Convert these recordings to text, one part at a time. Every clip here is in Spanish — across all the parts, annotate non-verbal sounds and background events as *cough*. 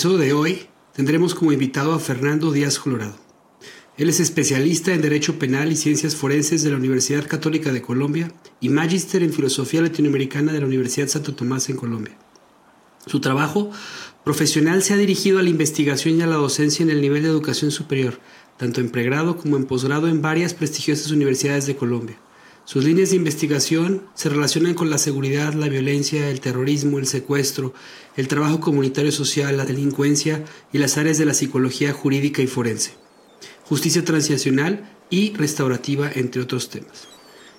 Episodio de hoy tendremos como invitado a Fernando Díaz Colorado. Él es especialista en Derecho Penal y Ciencias Forenses de la Universidad Católica de Colombia y magíster en Filosofía Latinoamericana de la Universidad Santo Tomás en Colombia. Su trabajo profesional se ha dirigido a la investigación y a la docencia en el nivel de educación superior, tanto en pregrado como en posgrado en varias prestigiosas universidades de Colombia. Sus líneas de investigación se relacionan con la seguridad, la violencia, el terrorismo, el secuestro, el trabajo comunitario social, la delincuencia y las áreas de la psicología jurídica y forense, justicia transicional y restaurativa, entre otros temas.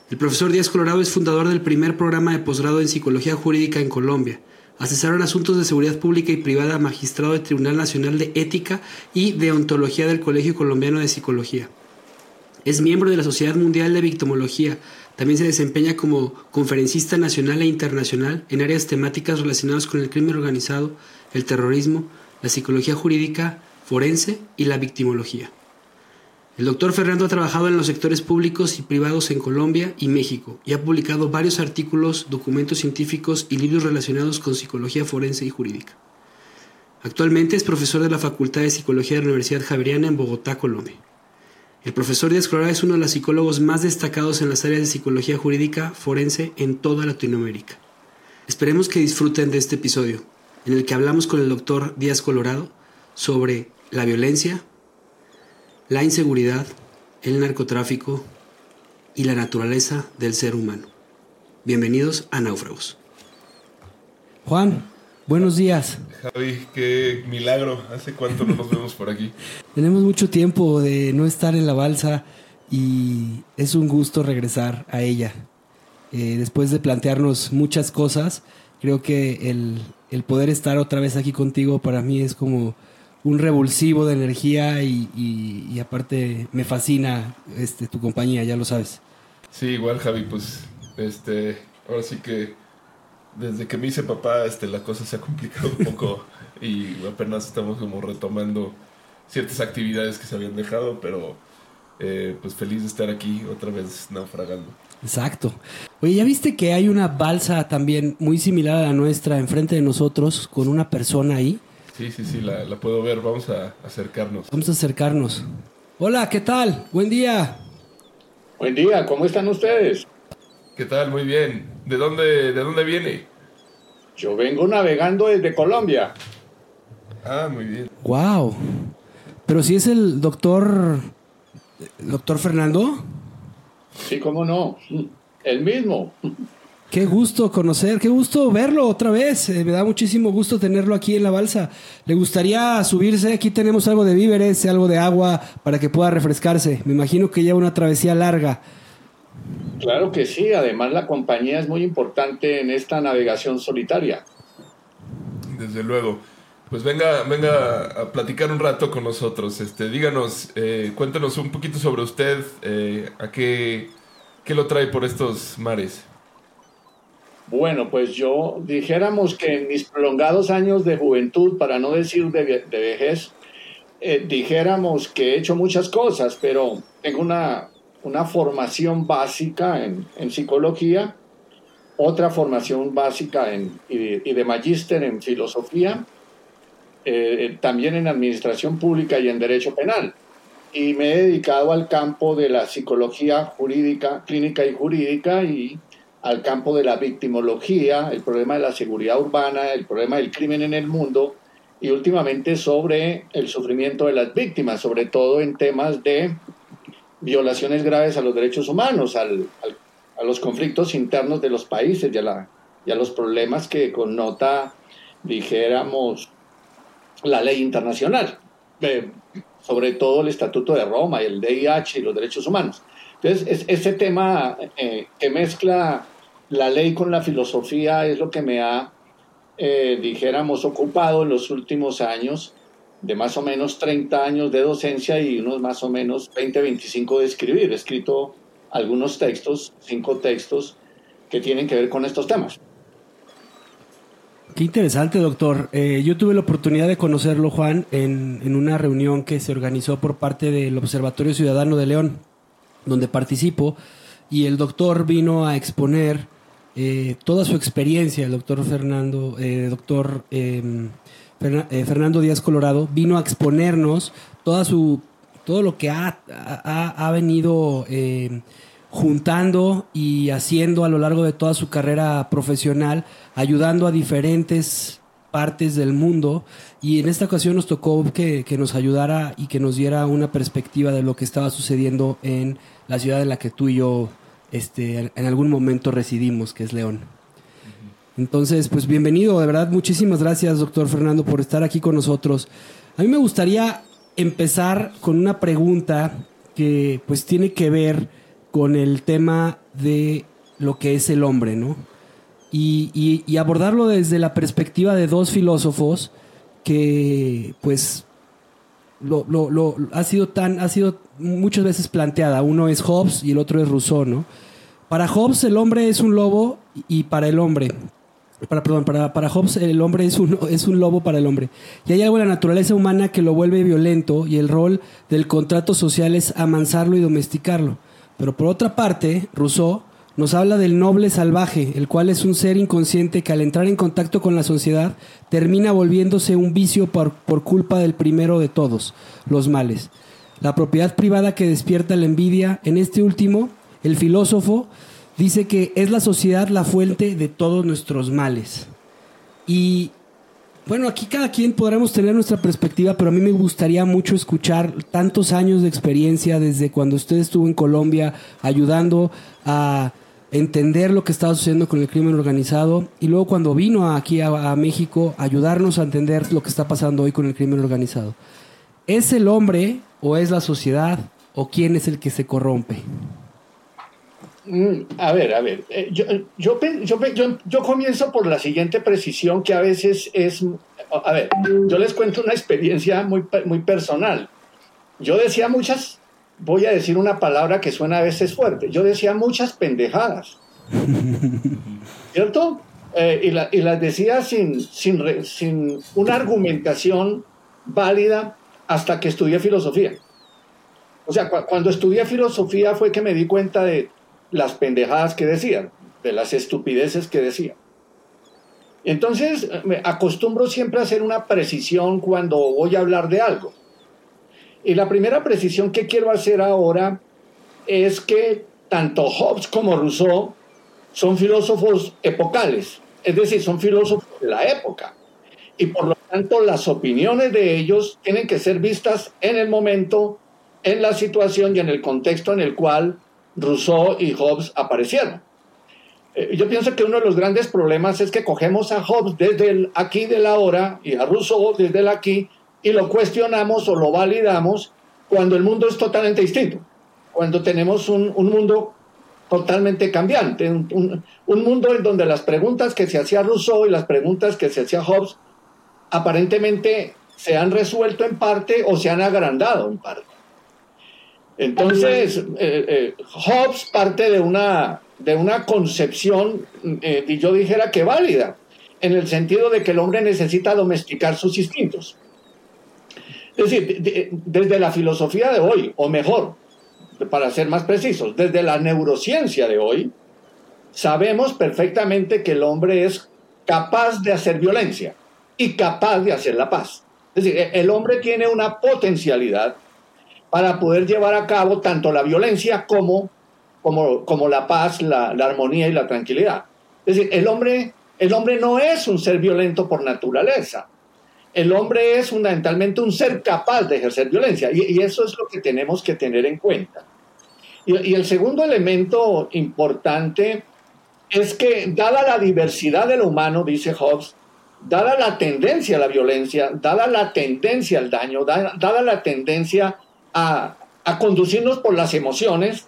El profesor Díaz Colorado es fundador del primer programa de posgrado en psicología jurídica en Colombia. Asesor en asuntos de seguridad pública y privada, magistrado del Tribunal Nacional de Ética y de Ontología del Colegio Colombiano de Psicología. Es miembro de la Sociedad Mundial de Victimología, también se desempeña como conferencista nacional e internacional en áreas temáticas relacionadas con el crimen organizado, el terrorismo, la psicología jurídica, forense y la victimología. El doctor Fernando ha trabajado en los sectores públicos y privados en Colombia y México y ha publicado varios artículos, documentos científicos y libros relacionados con psicología forense y jurídica. Actualmente es profesor de la Facultad de Psicología de la Universidad Javeriana en Bogotá, Colombia. El profesor Díaz Colorado es uno de los psicólogos más destacados en las áreas de psicología jurídica forense en toda Latinoamérica. Esperemos que disfruten de este episodio, en el que hablamos con el doctor Díaz Colorado sobre la violencia, la inseguridad, el narcotráfico y la naturaleza del ser humano. Bienvenidos a Náufragos. Juan, Buenos días. Javi, qué milagro. ¿Hace cuánto no nos vemos por aquí? *laughs* Tenemos mucho tiempo de no estar en la balsa y es un gusto regresar a ella. Eh, después de plantearnos muchas cosas, creo que el, poder estar otra vez aquí contigo para mí es como un revulsivo de energía y, y, aparte me fascina este, tu compañía, ya lo sabes. Sí, igual Javi, pues este, ahora sí que desde que me hice papá, este, la cosa se ha complicado un poco *laughs* y apenas estamos como retomando ciertas actividades que se habían dejado, pero eh, pues feliz de estar aquí otra vez naufragando. Exacto. Oye, ¿ya viste que hay una balsa también muy similar a la nuestra enfrente de nosotros con una persona ahí? Sí, sí, sí, la, la puedo ver. Vamos a acercarnos. Vamos a acercarnos. Hola, ¿qué tal? Buen día. Buen día, ¿cómo están ustedes? ¿Qué tal? Muy bien. ¿De dónde, de dónde viene? Yo vengo navegando desde Colombia. Ah, muy bien. Wow. Pero si es el doctor. ¿Doctor Fernando? Sí, cómo no. El mismo. Qué gusto conocer, qué gusto verlo otra vez. Eh, me da muchísimo gusto tenerlo aquí en la balsa. ¿Le gustaría subirse? Aquí tenemos algo de víveres, algo de agua para que pueda refrescarse. Me imagino que lleva una travesía larga. Claro que sí, además la compañía es muy importante en esta navegación solitaria. Desde luego. pues venga, venga a platicar un rato con nosotros. Este, díganos, eh, cuéntenos un poquito sobre usted, eh, a qué, qué lo trae por estos mares. Bueno, pues yo dijéramos que en mis prolongados años de juventud, para no decir de, de vejez, eh, dijéramos que he hecho muchas cosas, pero tengo una, una formación básica en, psicología, otra formación básica en, y, de, y magíster en filosofía, eh, también en administración pública y en derecho penal. Y me he dedicado al campo de la psicología jurídica, clínica y jurídica y al campo de la victimología, el problema de la seguridad urbana, el problema del crimen en el mundo y últimamente sobre el sufrimiento de las víctimas, sobre todo en temas de violaciones graves a los derechos humanos, al, a los conflictos internos de los países y a, la, los problemas que connota, dijéramos, la ley internacional, sobre todo el Estatuto de Roma y el DIH y los derechos humanos. Entonces, es, ese tema eh, que mezcla la ley con la filosofía es lo que me ha, eh, dijéramos, ocupado en los últimos años, de más o menos 30 años de docencia y unos más o menos 20, 25 de escribir. He escrito algunos textos, cinco textos, que tienen que ver con estos temas. Qué interesante, doctor. Eh, yo tuve la oportunidad de conocerlo, Juan, en, en, una reunión que se organizó por parte del Observatorio Ciudadano de León, donde participo, y el doctor vino a exponer eh, toda su experiencia, el doctor Fernando, eh, doctor em, Fernando Díaz Colorado, vino a exponernos toda su, todo lo que ha, ha, ha venido em, juntando y haciendo a lo largo de toda su carrera profesional, ayudando a diferentes partes del mundo y en esta ocasión nos tocó que, que, nos ayudara y que nos diera una perspectiva de lo que estaba sucediendo en la ciudad en la que tú y yo este, en algún momento residimos, que es León. Entonces, pues bienvenido, de verdad, muchísimas gracias, doctor Fernando, por estar aquí con nosotros. A mí me gustaría empezar con una pregunta que pues tiene que ver con el tema de lo que es el hombre, ¿no? Y, y, abordarlo desde la perspectiva de dos filósofos que, pues, lo, lo, ha sido tan, ha sido muchas veces planteada. Uno es Hobbes y el otro es Rousseau, ¿no? Para Hobbes el hombre es un lobo y para el hombre. Para, perdón, para, para Hobbes el hombre es un, es un lobo para el hombre. Y hay algo en la naturaleza humana que lo vuelve violento y el rol del contrato social es amansarlo y domesticarlo. Pero por otra parte, Rousseau nos habla del noble salvaje, el cual es un ser inconsciente que al entrar en contacto con la sociedad termina volviéndose un vicio por, por, culpa del primero de todos, los males. La propiedad privada que despierta la envidia, en este último, el filósofo dice que es la sociedad la fuente de todos nuestros males. Y bueno, aquí cada quien podremos tener nuestra perspectiva, pero a mí me gustaría mucho escuchar tantos años de experiencia desde cuando usted estuvo en Colombia ayudando a entender lo que estaba sucediendo con el crimen organizado y luego cuando vino aquí a, a México ayudarnos a entender lo que está pasando hoy con el crimen organizado. ¿Es el hombre o es la sociedad o quién es el que se corrompe? Mm, a ver, a ver, eh, yo, yo, yo, yo, yo comienzo por la siguiente precisión que a veces es, a ver, yo les cuento una experiencia muy, muy personal. Yo decía muchas, voy a decir una palabra que suena a veces fuerte, yo decía muchas pendejadas, *laughs* ¿cierto? Eh, y, la, y, las decía sin, sin, sin una argumentación válida hasta que estudié filosofía. O sea, cu cuando estudié filosofía fue que me di cuenta de las pendejadas que decían, de las estupideces que decían. Entonces, me acostumbro siempre a hacer una precisión cuando voy a hablar de algo. Y la primera precisión que quiero hacer ahora es que tanto Hobbes como Rousseau son filósofos epocales, es decir, son filósofos de la época. Y por lo tanto, las opiniones de ellos tienen que ser vistas en el momento, en la situación y en el contexto en el cual Rousseau y Hobbes aparecieron. Eh, yo pienso que uno de los grandes problemas es que cogemos a Hobbes desde el aquí de la hora y a Rousseau desde el aquí y lo cuestionamos o lo validamos cuando el mundo es totalmente distinto, cuando tenemos un, un mundo totalmente cambiante, un, un, un, mundo en donde las preguntas que se hacía Rousseau y las preguntas que se hacía Hobbes aparentemente se han resuelto en parte o se han agrandado en parte. Entonces, eh, eh, Hobbes parte de una, de una concepción, eh, y yo dijera que válida, en el sentido de que el hombre necesita domesticar sus instintos. Es decir, desde la filosofía de hoy, o mejor, para ser más precisos, desde la neurociencia de hoy, sabemos perfectamente que el hombre es capaz de hacer violencia y capaz de hacer la paz. Es decir, el hombre tiene una potencialidad para poder llevar a cabo tanto la violencia como, como, como la paz, la, la, armonía y la tranquilidad. Es decir, el hombre, el hombre no es un ser violento por naturaleza. El hombre es fundamentalmente un ser capaz de ejercer violencia y, eso es lo que tenemos que tener en cuenta. Y, el segundo elemento importante es que, dada la diversidad de lo humano, dice Hobbes, dada la tendencia a la violencia, dada la tendencia al daño, dada la tendencia a, conducirnos por las emociones,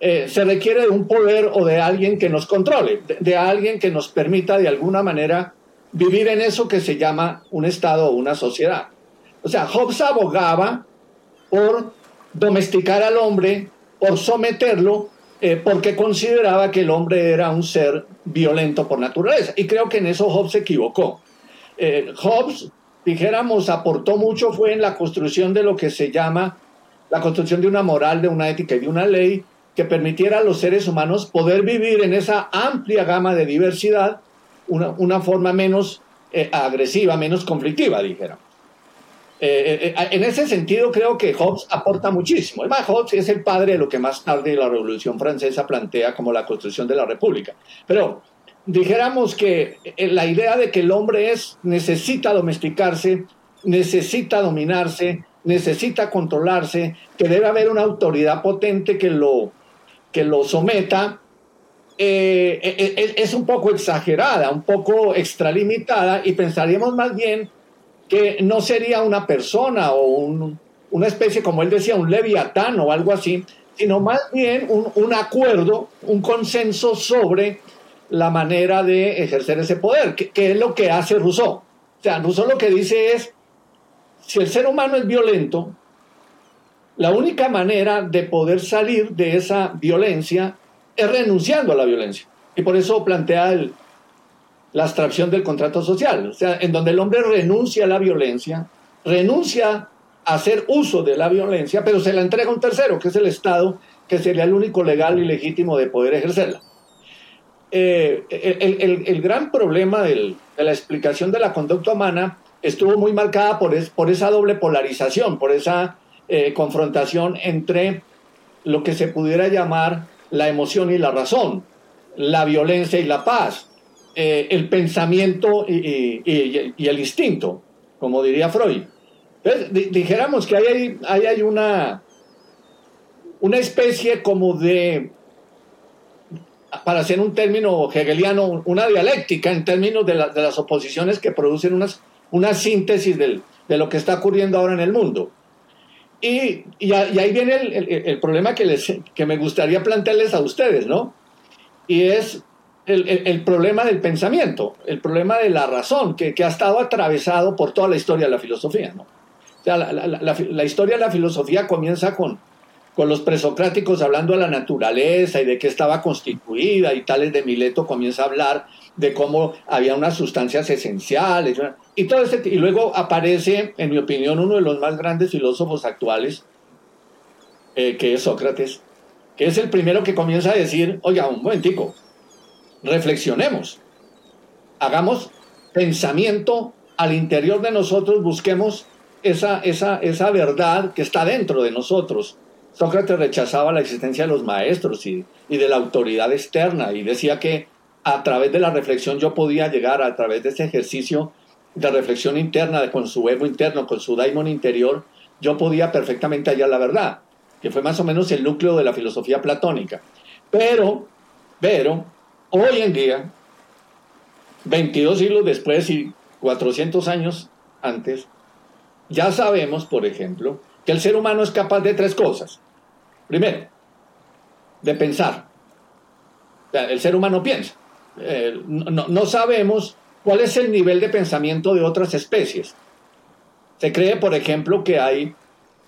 eh, se requiere de un poder o de alguien que nos controle, de, de, alguien que nos permita de alguna manera vivir en eso que se llama un Estado o una sociedad. O sea, Hobbes abogaba por domesticar al hombre, por someterlo eh, porque consideraba que el hombre era un ser violento por naturaleza. Y creo que en eso Hobbes se equivocó. Eh, Hobbes, dijéramos, aportó mucho fue en la construcción de lo que se llama la construcción de una moral, de una ética y de una ley que permitiera a los seres humanos poder vivir en esa amplia gama de diversidad una, una forma menos eh, agresiva, menos conflictiva, dijéramos. Eh, eh, en ese sentido creo que Hobbes aporta muchísimo. Además, Hobbes es el padre de lo que más tarde la Revolución Francesa plantea como la construcción de la República. Pero dijéramos que la idea de que el hombre es, necesita domesticarse, necesita dominarse, necesita controlarse, que debe haber una autoridad potente que lo, que lo someta, eh, es un poco exagerada, un poco extralimitada y pensaríamos más bien que no sería una persona o un, una especie, como él decía, un leviatán o algo así, sino más bien un, un, acuerdo, un consenso sobre la manera de ejercer ese poder, que, que, es lo que hace Rousseau. O sea, Rousseau lo que dice es, si el ser humano es violento, la única manera de poder salir de esa violencia es renunciando a la violencia. Y por eso plantea el, la abstracción del contrato social, o sea, en donde el hombre renuncia a la violencia, renuncia a hacer uso de la violencia, pero se la entrega a un tercero, que es el Estado, que sería el único legal y legítimo de poder ejercerla. Eh, el, gran problema del, de la explicación de la conducta humana estuvo muy marcada por, es, por esa doble polarización, por esa eh, confrontación entre lo que se pudiera llamar la emoción y la razón, la violencia y la paz, eh, el pensamiento y, el instinto, como diría Freud. Entonces, dijéramos que ahí hay, hay una, una especie como de, para hacer un término hegeliano, una dialéctica en términos de, la, de las oposiciones que producen unas, una síntesis de lo que está ocurriendo ahora en el mundo. Y, ahí viene el, problema que, me gustaría plantearles a ustedes, ¿no? Y es el, problema del pensamiento, el problema de la razón, que, ha estado atravesado por toda la historia de la filosofía. ¿no? O sea, la, historia de la filosofía comienza con, con los presocráticos hablando de la naturaleza y de qué estaba constituida, y Tales de Mileto comienza a hablar de cómo había unas sustancias esenciales. Y, todo este, y luego aparece, en mi opinión, uno de los más grandes filósofos actuales, eh, que es Sócrates, que es el primero que comienza a decir, oiga, un momentico, reflexionemos, hagamos pensamiento al interior de nosotros, busquemos esa, esa, esa verdad que está dentro de nosotros. Sócrates rechazaba la existencia de los maestros y, y, de la autoridad externa y decía que a través de la reflexión yo podía llegar a través de ese ejercicio de reflexión interna, de, con su ego interno, con su daimon interior, yo podía perfectamente hallar la verdad, que fue más o menos el núcleo de la filosofía platónica. Pero, pero, Hoy en día, 22 siglos después y 400 años antes, ya sabemos, por ejemplo, que el ser humano es capaz de tres cosas. Primero, de pensar. El ser humano piensa. Eh, no, no, sabemos ¿cuál es el nivel de pensamiento de otras especies? Se cree, por ejemplo, que hay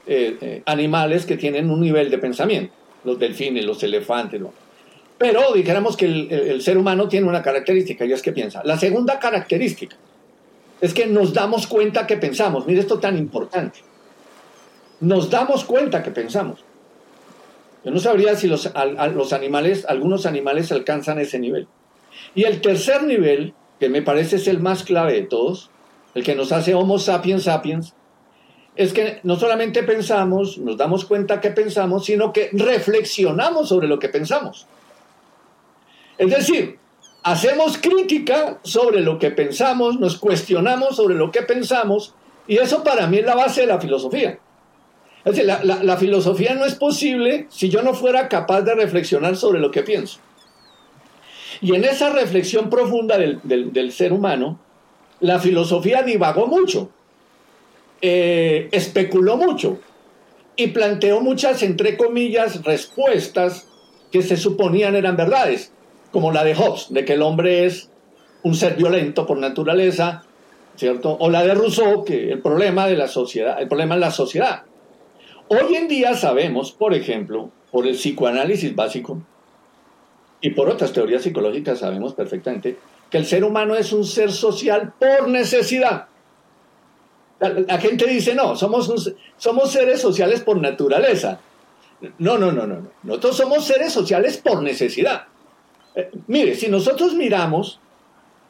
eh, eh, animales que tienen un nivel de pensamiento, los delfines, los elefantes, pero dijéramos que el, ser humano tiene una característica y es que piensa. La segunda característica es que nos damos cuenta que pensamos. Mire esto tan importante. Nos damos cuenta que pensamos. Yo no sabría si los animales, algunos animales alcanzan ese nivel. Y el tercer nivel, que me parece es el más clave de todos, el que nos hace Homo sapiens sapiens, es que no solamente pensamos, nos damos cuenta que pensamos, sino que reflexionamos sobre lo que pensamos. Es decir, hacemos crítica sobre lo que pensamos, nos cuestionamos sobre lo que pensamos, y eso para mí es la base de la filosofía. Es decir, la, filosofía no es posible si yo no fuera capaz de reflexionar sobre lo que pienso. Y en esa reflexión profunda del, ser humano, la filosofía divagó mucho, eh, especuló mucho y planteó muchas, entre comillas, respuestas que se suponían eran verdades como la de Hobbes, de que el hombre es un ser violento por naturaleza, ¿cierto? O la de Rousseau, que el problema de la sociedad, el problema es la sociedad. Hoy en día sabemos, por ejemplo, por el psicoanálisis básico y por otras teorías psicológicas sabemos perfectamente que el ser humano es un ser social por necesidad. La, gente dice, no, somos, somos seres sociales por naturaleza. No, no, no, no, no. Nosotros somos seres sociales por necesidad. Eh, mire, si nosotros miramos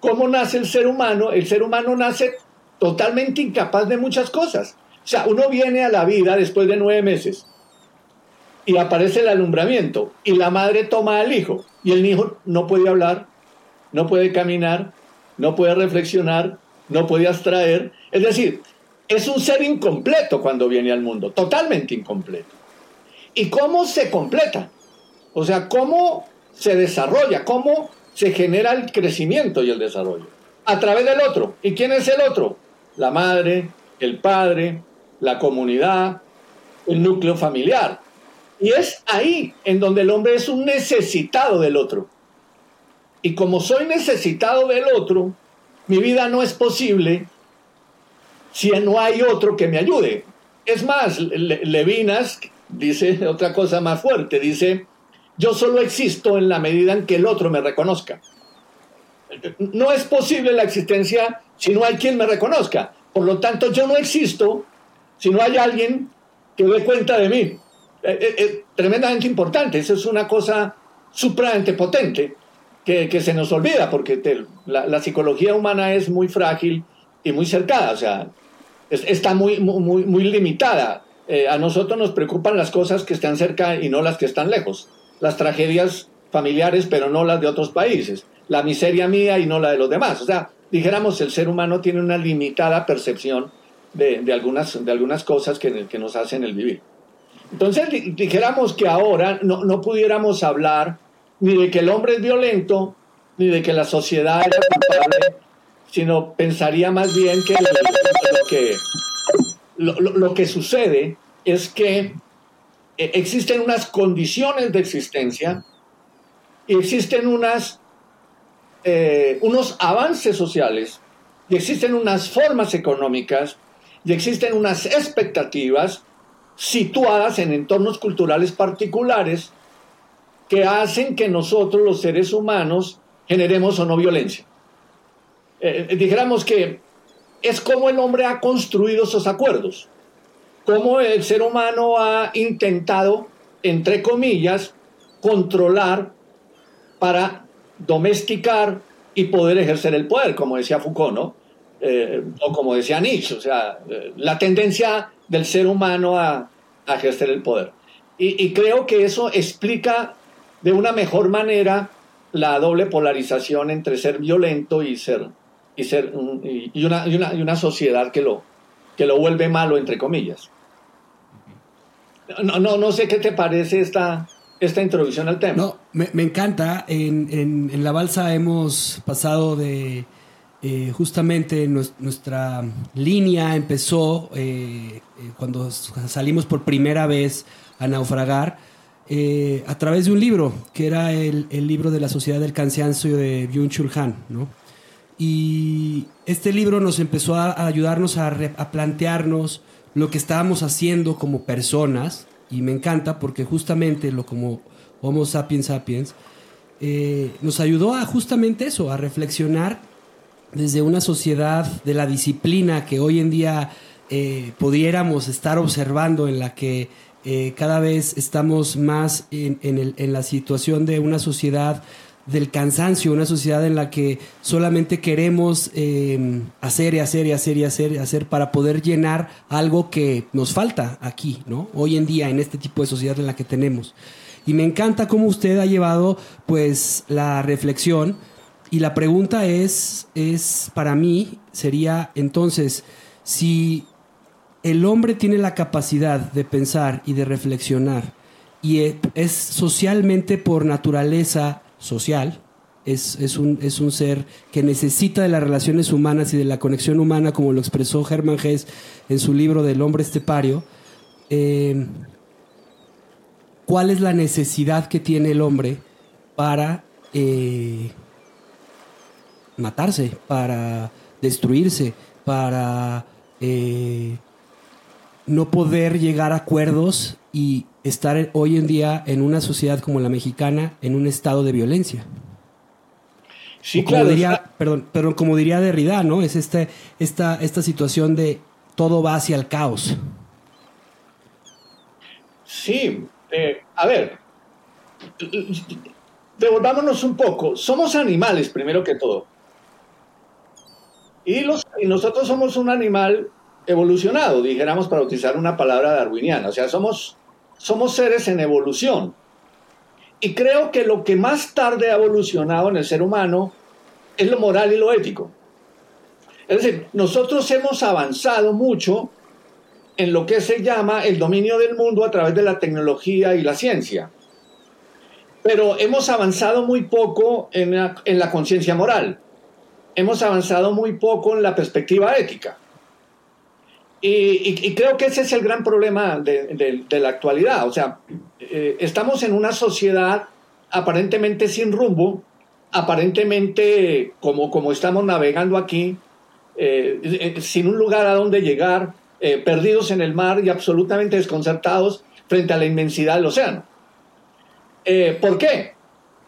cómo nace el ser humano, el ser humano nace totalmente incapaz de muchas cosas. O sea, uno viene a la vida después de nueve meses y aparece el alumbramiento y la madre toma al hijo y el hijo no puede hablar, no puede caminar, no puede reflexionar, no puede abstraer. Es decir, es un ser incompleto cuando viene al mundo, totalmente incompleto. ¿Y cómo se completa? O sea, ¿cómo se desarrolla, cómo se genera el crecimiento y el desarrollo. A través del otro. ¿Y quién es el otro? La madre, el padre, la comunidad, el núcleo familiar. Y es ahí en donde el hombre es un necesitado del otro. Y como soy necesitado del otro, mi vida no es posible si no hay otro que me ayude. Es más, Levinas dice otra cosa más fuerte, dice, yo solo existo en la medida en que el otro me reconozca. No es posible la existencia si no hay quien me reconozca. Por lo tanto, yo no existo si no hay alguien que dé cuenta de mí. Es, eh, eh, eh, tremendamente importante. Eso es una cosa supremamente potente que, se nos olvida porque la, psicología humana es muy frágil y muy cercada. O sea, está muy, muy, muy limitada. a nosotros nos preocupan las cosas que están cerca y no las que están lejos las tragedias familiares, pero no las de otros países, la miseria mía y no la de los demás. O sea, dijéramos, el ser humano tiene una limitada percepción de, algunas, de algunas cosas que, que, nos hacen el vivir. Entonces, dijéramos que ahora no, no, pudiéramos hablar ni de que el hombre es violento, ni de que la sociedad es culpable, sino pensaría más bien que lo que, lo que sucede es que eh, existen unas condiciones de existencia y existen unas, eh, unos avances sociales y existen unas formas económicas y existen unas expectativas situadas en entornos culturales particulares que hacen que nosotros los seres humanos generemos o no violencia. Eh, dijéramos que es como el hombre ha construido esos acuerdos cómo el ser humano ha intentado, entre comillas, controlar para domesticar y poder ejercer el poder, como decía Foucault, ¿no? Eh, o como decía Nietzsche, o sea, eh, la tendencia del ser humano a, ejercer el poder. Y, creo que eso explica de una mejor manera la doble polarización entre ser violento y ser, y ser y una, y una sociedad que lo, que lo vuelve malo, entre comillas. No, no, no sé qué te parece esta, esta introducción al tema. No, me, encanta. En, La Balsa hemos pasado de... Eh, justamente nuestra línea empezó eh, eh, cuando salimos por primera vez a naufragar a través de un libro, que era el, libro de la Sociedad del Cansancio de Byung-Chul Han, ¿no? Y este libro nos empezó a, ayudarnos a, plantearnos lo que estábamos haciendo como personas. Y me encanta porque justamente lo como Homo sapiens sapiens nos ayudó a justamente eso, a reflexionar desde una sociedad de la disciplina que hoy en día eh, pudiéramos estar observando en la que eh, cada vez estamos más en, la situación de una sociedad del cansancio, una sociedad en la que solamente queremos em, hacer y hacer y hacer y hacer y hacer para poder llenar algo que nos falta aquí, ¿no? Hoy en día, en este tipo de sociedad en la que tenemos. Y me encanta cómo usted ha llevado, pues, la reflexión. Y la pregunta es, es para mí, sería entonces, si el hombre tiene la capacidad de pensar y de reflexionar y e, es socialmente por naturaleza social, es, un, es, un, ser que necesita de las relaciones humanas y de la conexión humana, como lo expresó Hermann Hesse en su libro del hombre estepario. Eh, ¿Cuál es la necesidad que tiene el hombre para eh, matarse, para destruirse, para eh, no poder llegar a acuerdos y estar hoy en día en una sociedad como la mexicana en un estado de violencia. Sí, claro. Diría, perdón, pero como diría Derrida, ¿no? Es este, esta, esta situación de todo va hacia el caos. Sí, eh, a ver, devolvámonos un poco. Somos animales, primero que todo. Y, nosotros somos un animal evolucionado, dijéramos para utilizar una palabra darwiniana. O sea, somos, somos seres en evolución. Y creo que lo que más tarde ha evolucionado en el ser humano es lo moral y lo ético. Es decir, nosotros hemos avanzado mucho en lo que se llama el dominio del mundo a través de la tecnología y la ciencia. Pero hemos avanzado muy poco en la, conciencia moral. Hemos avanzado muy poco en la perspectiva ética. Y, creo que ese es el gran problema de, la actualidad. O sea, eh, estamos en una sociedad aparentemente sin rumbo, aparentemente como, como estamos navegando aquí, eh, eh, sin un lugar a donde llegar, perdidos en el mar y absolutamente desconcertados frente a la inmensidad del océano. ¿Por qué?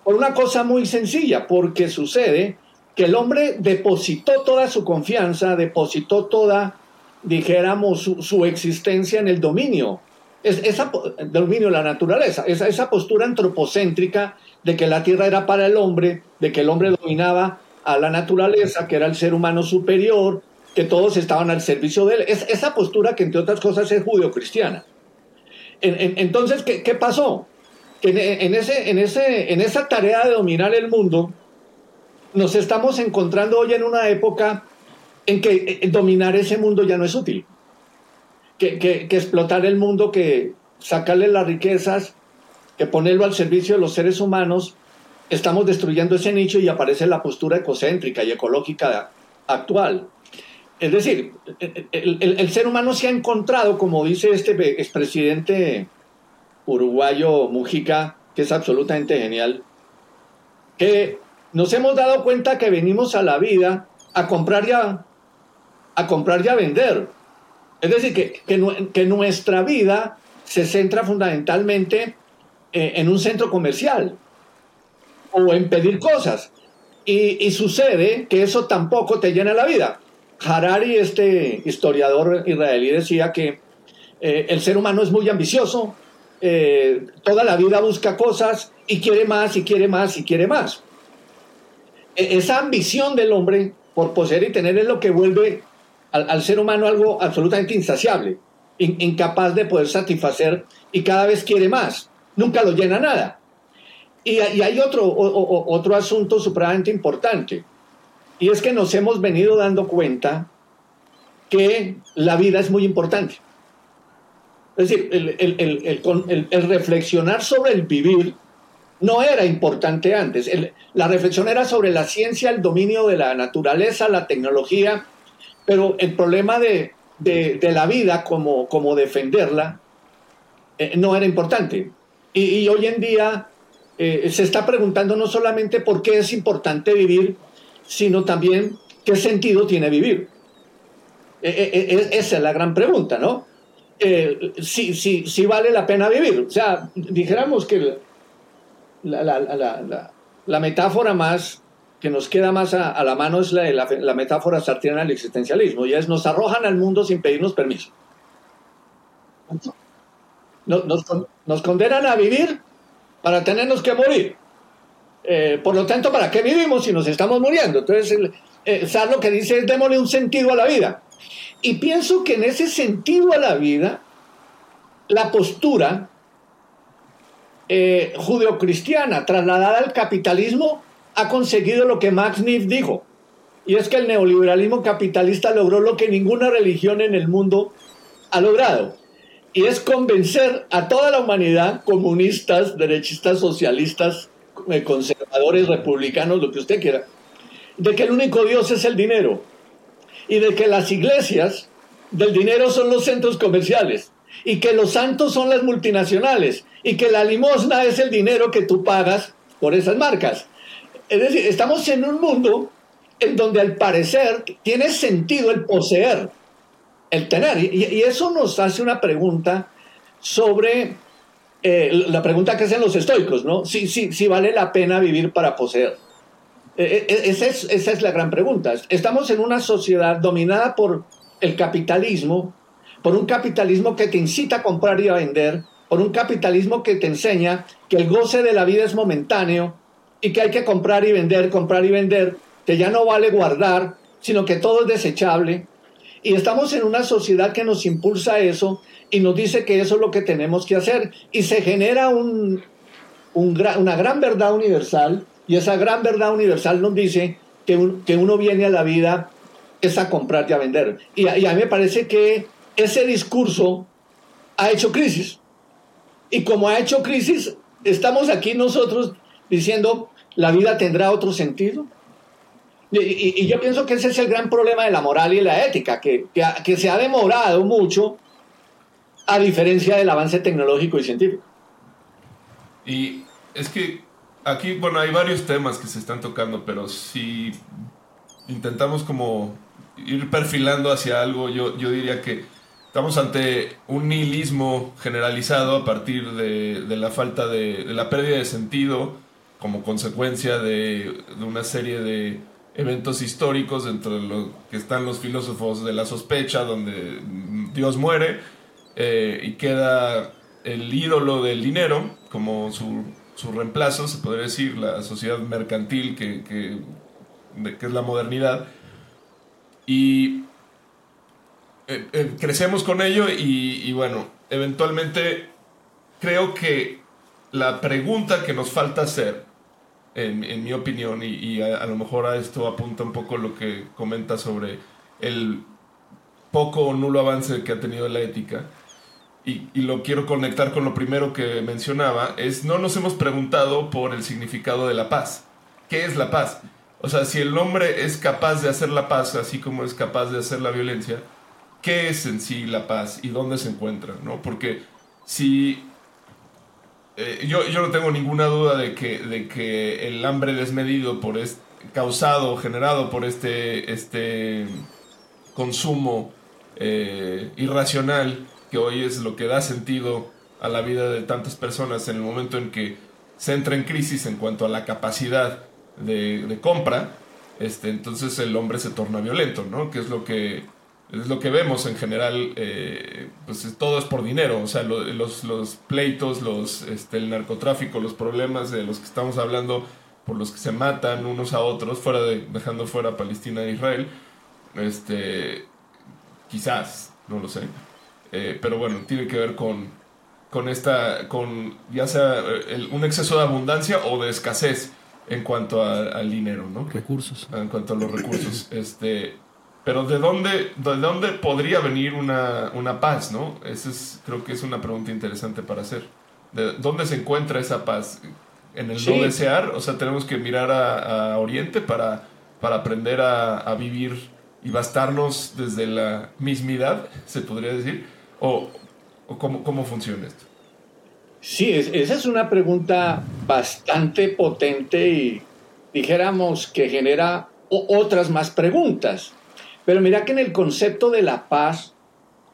Por una cosa muy sencilla, porque sucede que el hombre depositó toda su confianza, depositó toda dijéramos, su, existencia en el dominio, es, esa, el dominio de la naturaleza, esa, esa postura antropocéntrica de que la tierra era para el hombre, de que el hombre dominaba a la naturaleza, que era el ser humano superior, que todos estaban al servicio de él. Es, esa postura que entre otras cosas es judeocristiana. En, entonces, ¿qué, ¿qué, pasó? En, en, en esa tarea de dominar el mundo, nos estamos encontrando hoy en una época en que eh, dominar ese mundo ya no es útil. Que, explotar el mundo, que sacarle las riquezas, que ponerlo al servicio de los seres humanos, estamos destruyendo ese nicho y aparece la postura ecocéntrica y ecológica actual. Es decir, el, el, ser humano se ha encontrado, como dice este expresidente uruguayo Mujica, que es absolutamente genial, que nos hemos dado cuenta que venimos a la vida a comprar ya a comprar y a vender. Es decir, que, que, nuestra vida se centra fundamentalmente eh, en un centro comercial o en pedir cosas. Y, sucede que eso tampoco te llena la vida. Harari, este historiador israelí, decía que eh, el ser humano es muy ambicioso, eh, toda la vida busca cosas y quiere más y quiere más y quiere más. E, esa ambición del hombre por poseer y tener es lo que vuelve al, ser humano algo absolutamente insaciable, incapaz de poder satisfacer y cada vez quiere más, nunca lo llena nada. Y, hay otro, otro asunto supremamente importante, y es que nos hemos venido dando cuenta que la vida es muy importante. Es decir, el, el, reflexionar sobre el vivir no era importante antes. la reflexión era sobre la ciencia, el dominio de la naturaleza, la tecnología pero el problema de, la vida, como, defenderla, eh, no era importante. Y, hoy en día eh, se está preguntando no solamente por qué es importante vivir, sino también ¿qué sentido tiene vivir? E, e, e, esa es la gran pregunta, ¿no? Eh, si, si, si, vale la pena vivir. O sea, dijéramos que la, la, la, la metáfora más que nos queda más a, la mano es la, metáfora sartriana del existencialismo, y es nos arrojan al mundo sin pedirnos permiso. Nos, nos, condenan a vivir para tenernos que morir. Eh, por lo tanto, ¿para qué vivimos si nos estamos muriendo? Entonces, eh, lo que dice es démosle un sentido a la vida. Y pienso que en ese sentido a la vida, la postura eh, judeocristiana trasladada al capitalismo ha conseguido lo que Max Neff dijo, y es que el neoliberalismo capitalista logró lo que ninguna religión en el mundo ha logrado, y es convencer a toda la humanidad, comunistas, derechistas, socialistas, eh, conservadores, republicanos, lo que usted quiera, de que el único Dios es el dinero y de que las iglesias del dinero son los centros comerciales y que los santos son las multinacionales y que la limosna es el dinero que tú pagas por esas marcas. Es decir, estamos en un mundo en donde al parecer tiene sentido el poseer, el tener. Y, eso nos hace una pregunta sobre eh, la pregunta que hacen los estoicos, ¿no? Si, si vale la pena vivir para poseer. Eh, eh, esa, es, esa es la gran pregunta. Estamos en una sociedad dominada por el capitalismo, por un capitalismo que te incita a comprar y a vender, por un capitalismo que te enseña que el goce de la vida es momentáneo y que hay que comprar y vender, comprar y vender, que ya no vale guardar, sino que todo es desechable. Y estamos en una sociedad que nos impulsa eso y nos dice que eso es lo que tenemos que hacer. Y se genera un, una gran verdad universal y esa gran verdad universal nos dice que, que uno viene a la vida es a comprar y a vender. Y y a mí me parece que ese discurso ha hecho crisis. Y como ha hecho crisis, estamos aquí nosotros diciendo, la vida tendrá otro sentido. Y, yo pienso que ese es el gran problema de la moral y la ética, que, que, se ha demorado mucho a diferencia del avance tecnológico y científico. Y es que aquí, bueno, hay varios temas que se están tocando, pero si intentamos como ir perfilando hacia algo, yo, yo diría que Estamos ante un nihilismo generalizado a partir de, la falta de, la pérdida de sentido como consecuencia de, una serie de eventos históricos dentro de lo que están los filósofos de la sospecha, donde Dios muere eh, y queda el ídolo del dinero como su, reemplazo, se podría decir, la sociedad mercantil que, que, que es la modernidad. Y eh, eh, crecemos con ello y, bueno, eventualmente creo que la pregunta que nos falta hacer, en, mi opinión, y, a, lo mejor a esto apunta un poco lo que comenta sobre el poco o nulo avance que ha tenido la ética, y, y, lo quiero conectar con lo primero que mencionaba, es no nos hemos preguntado por el significado de la paz. ¿Qué es la paz? O sea, si el hombre es capaz de hacer la paz, así como es capaz de hacer la violencia, qué es en sí la paz y dónde se encuentra, ¿no? Porque si... Eh, yo, yo, no tengo ninguna duda de que, de que el hambre desmedido por este, causado, generado por este, este consumo eh, irracional, que hoy es lo que da sentido a la vida de tantas personas en el momento en que se entra en crisis en cuanto a la capacidad de, de compra, este, entonces el hombre se torna violento, ¿no? Que es lo que es lo que vemos en general, eh, pues todo es por dinero, o sea, los, los, pleitos, los, este, el narcotráfico, los problemas de los que estamos hablando, por los que se matan unos a otros, fuera de, dejando fuera Palestina e Israel, este, quizás, no lo sé, eh, pero bueno, tiene que ver con, con esta, con ya sea eh, un exceso de abundancia o de escasez en cuanto al dinero, ¿no? Recursos. En cuanto a los recursos, *clears throat* este pero ¿de dónde, de dónde podría venir una, una paz? ¿no? Esa es, creo que es una pregunta interesante para hacer. ¿De dónde se encuentra esa paz? ¿En el no desear? O sea, tenemos que mirar a, Oriente para, para aprender a, a, vivir y bastarnos desde la mismidad, se podría decir. ¿O, o cómo, cómo funciona esto? Sí, esa es una pregunta bastante potente y dijéramos que genera otras más preguntas. Pero mira que en el concepto de la paz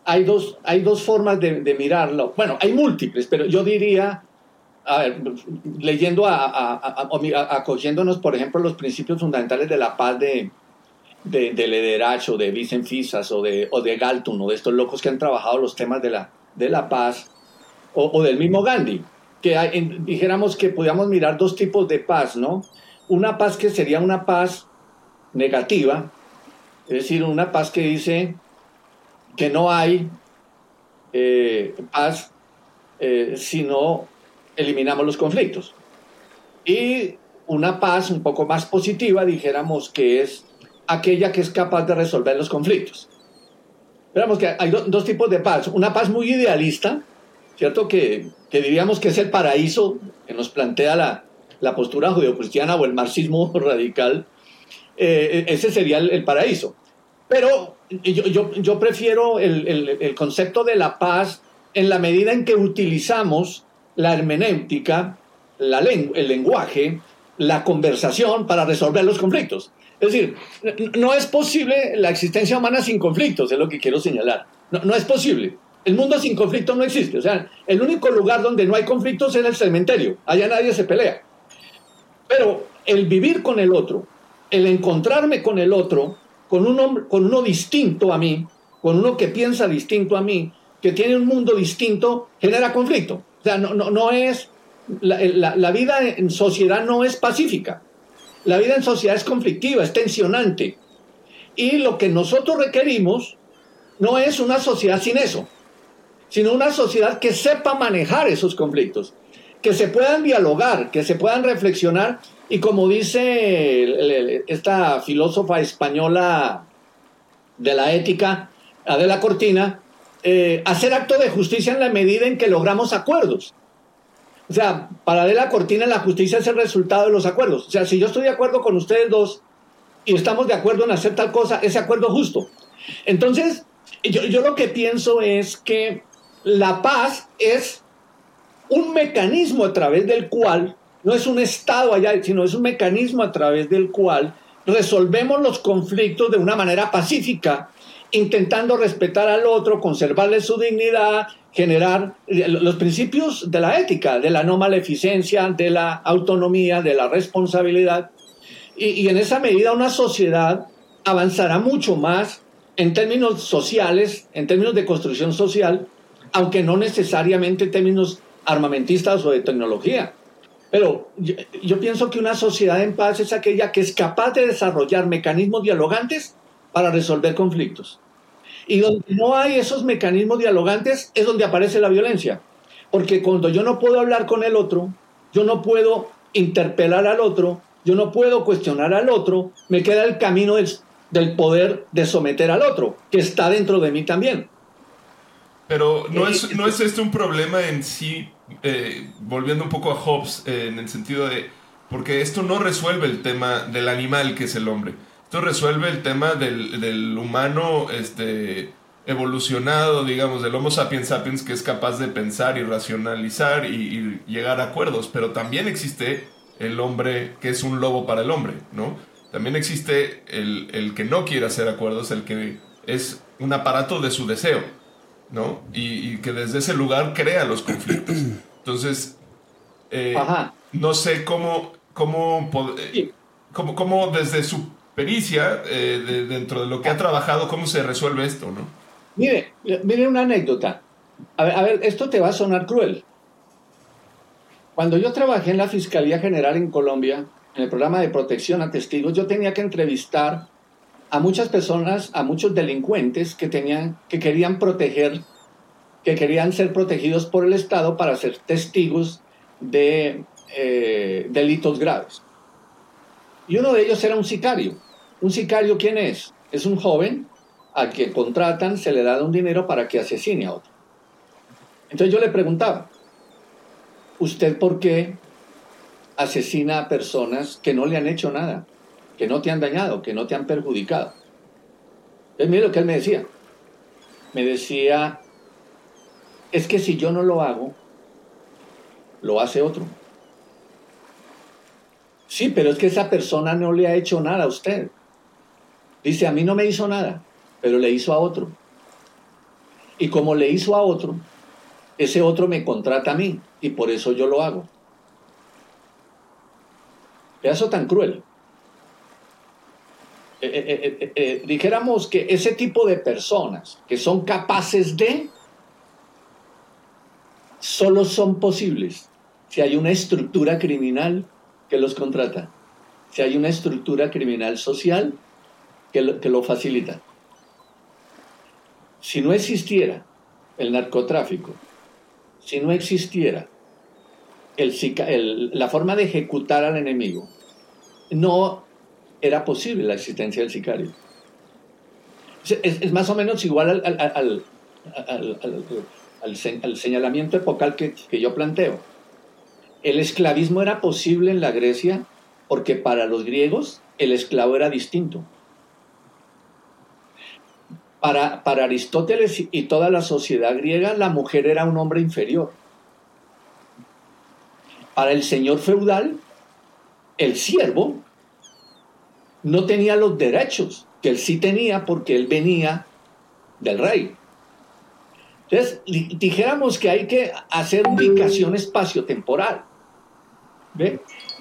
hay dos, hay dos formas de, mirarlo. Bueno, hay múltiples, pero yo diría, a ver, leyendo, a, acogiéndonos, por ejemplo, los principios fundamentales de la paz de, de, de Lederach o de Vicent Fisas o de, o de Galton o de estos locos que han trabajado los temas de la, de la paz, o, del mismo Gandhi, que dijéramos que podíamos mirar dos tipos de paz, ¿no? Una paz que sería una paz negativa, es decir, una paz que dice que no hay eh, paz eh, si no eliminamos los conflictos. Y una paz un poco más positiva, dijéramos que es aquella que es capaz de resolver los conflictos. Veamos que hay dos tipos de paz. Una paz muy idealista, ¿cierto? Que, que, diríamos que es el paraíso que nos plantea la, la postura judeocristiana o el marxismo *laughs* radical. Eh, ese sería el, paraíso. Pero yo, prefiero el, concepto de la paz en la medida en que utilizamos la hermenéutica, la el lenguaje, la conversación para resolver los conflictos. Es decir, no es posible la existencia humana sin conflictos, es lo que quiero señalar. No, es posible. El mundo sin conflictos no existe. O sea, el único lugar donde no hay conflictos es el cementerio. Allá nadie se pelea. Pero el vivir con el otro, el encontrarme con el otro, con, un hombre, con uno distinto a mí, con uno que piensa distinto a mí, que tiene un mundo distinto, genera conflicto. O sea, no, no, no es. la vida en sociedad no es pacífica. La vida en sociedad es conflictiva, es tensionante. Y lo que nosotros requerimos no es una sociedad sin eso, sino una sociedad que sepa manejar esos conflictos, que se puedan dialogar, que se puedan reflexionar y como dice esta filósofa española de la ética, Adela Cortina, eh, hacer acto de justicia en la medida en que logramos acuerdos. O sea, para de la cortina, la justicia es el resultado de los acuerdos. O sea, si yo estoy de acuerdo con ustedes dos y estamos de acuerdo en hacer tal cosa, ese acuerdo es justo. Entonces, yo lo que pienso es que la paz es un mecanismo a través del cual, no es un estado allá, sino es un mecanismo a través del cual resolvemos los conflictos de una manera pacífica, intentando respetar al otro, conservarle su dignidad, generar eh, los principios de la ética, de la no maleficencia, de la autonomía, de la responsabilidad. Y, en esa medida una sociedad avanzará mucho más en términos sociales, en términos de construcción social, aunque no necesariamente en términos armamentistas o de tecnología. Pero yo, yo, pienso que una sociedad en paz es aquella que es capaz de desarrollar mecanismos dialogantes para resolver conflictos. Y donde no hay esos mecanismos dialogantes es donde aparece la violencia. Porque cuando yo no puedo hablar con el otro, yo no puedo interpelar al otro, yo no puedo cuestionar al otro, me queda el camino del, poder de someter al otro, que está dentro de mí también. Pero no es, eh, no es este un problema en sí, eh, volviendo un poco a Hobbes, eh, en el sentido de, porque esto no resuelve el tema del animal que es el hombre. Esto resuelve el tema del, humano este, evolucionado, digamos, del Homo sapiens sapiens que es capaz de pensar y racionalizar y, llegar a acuerdos, pero también existe el hombre que es un lobo para el hombre, ¿no? También existe el, que no quiere hacer acuerdos, el que es un aparato de su deseo, ¿no? Y, que desde ese lugar crea los conflictos. *clears throat* Entonces, eh, no sé cómo, cómo, cómo, cómo desde su pericia eh, dentro de lo que ha trabajado, cómo se resuelve esto, ¿no? Mire, mire una anécdota. A ver, a ver, esto te va a sonar cruel. Cuando yo trabajé en la Fiscalía General en Colombia, en el programa de protección a testigos, yo tenía que entrevistar a muchas personas, a muchos delincuentes que, tenían, que querían proteger, que querían ser protegidos por el Estado para ser testigos de eh, delitos graves. Y uno de ellos era un sicario. ¿Un sicario quién es? Es un joven al que contratan, se le da un dinero para que asesine a otro. Entonces yo le preguntaba, ¿usted por qué asesina a personas que no le han hecho nada, que no te han dañado, que no te han perjudicado? Entonces mire lo que él me decía. Me decía, es que si yo no lo hago, lo hace otro. Sí, pero es que esa persona no le ha hecho nada a usted. Dice, a mí no me hizo nada, pero le hizo a otro. Y como le hizo a otro, ese otro me contrata a mí y por eso yo lo hago. Eso tan cruel. Eh, eh, eh, dijéramos que ese tipo de personas que son capaces de, solo son posibles si hay una estructura criminal que los contrata, si hay una estructura criminal social que lo, que lo facilita. Si no existiera el narcotráfico, si no existiera el, la forma de ejecutar al enemigo, no era posible la existencia del sicario. Es, más o menos igual al, al señalamiento epocal que, que yo planteo. El esclavismo era posible en la Grecia porque para los griegos el esclavo era distinto. Para, para, Aristóteles y toda la sociedad griega, la mujer era un hombre inferior. Para el señor feudal, el siervo no tenía los derechos que él sí tenía porque él venía del rey. Entonces, dijéramos que hay que hacer ubicación espacio-temporal.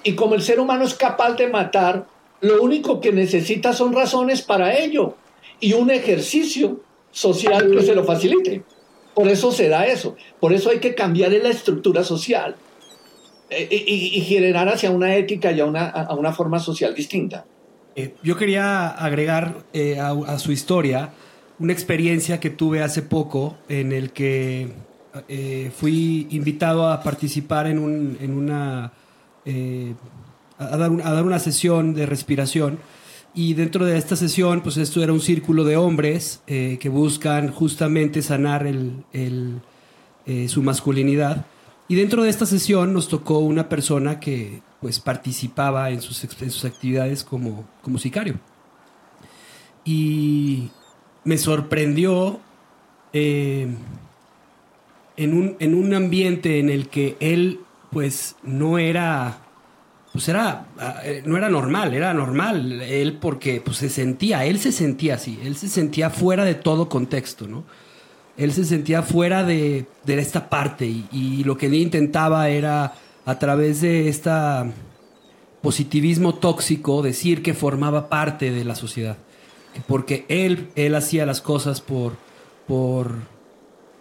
Y como el ser humano es capaz de matar, lo único que necesita son razones para ello y un ejercicio social que se lo facilite. Por eso se da eso. Por eso hay que cambiar la estructura social eh, y, generar hacia una ética y a una, forma social distinta. Eh, yo quería agregar eh, a, su historia una experiencia que tuve hace poco en el que fui invitado a participar en, una... a dar una sesión de respiración y dentro de esta sesión, pues esto era un círculo de hombres eh, que buscan justamente sanar el, eh, su masculinidad. Y dentro de esta sesión nos tocó una persona que pues participaba en sus, sus actividades como, como sicario. Y me sorprendió eh, en, un, en un ambiente en el que él pues no era pues era, eh, no era normal, era normal él porque pues se sentía, él se sentía así, él se sentía fuera de todo contexto, ¿no? Él se sentía fuera de, esta parte y, lo que él intentaba era a través de este positivismo tóxico decir que formaba parte de la sociedad, porque él, él hacía las cosas por, por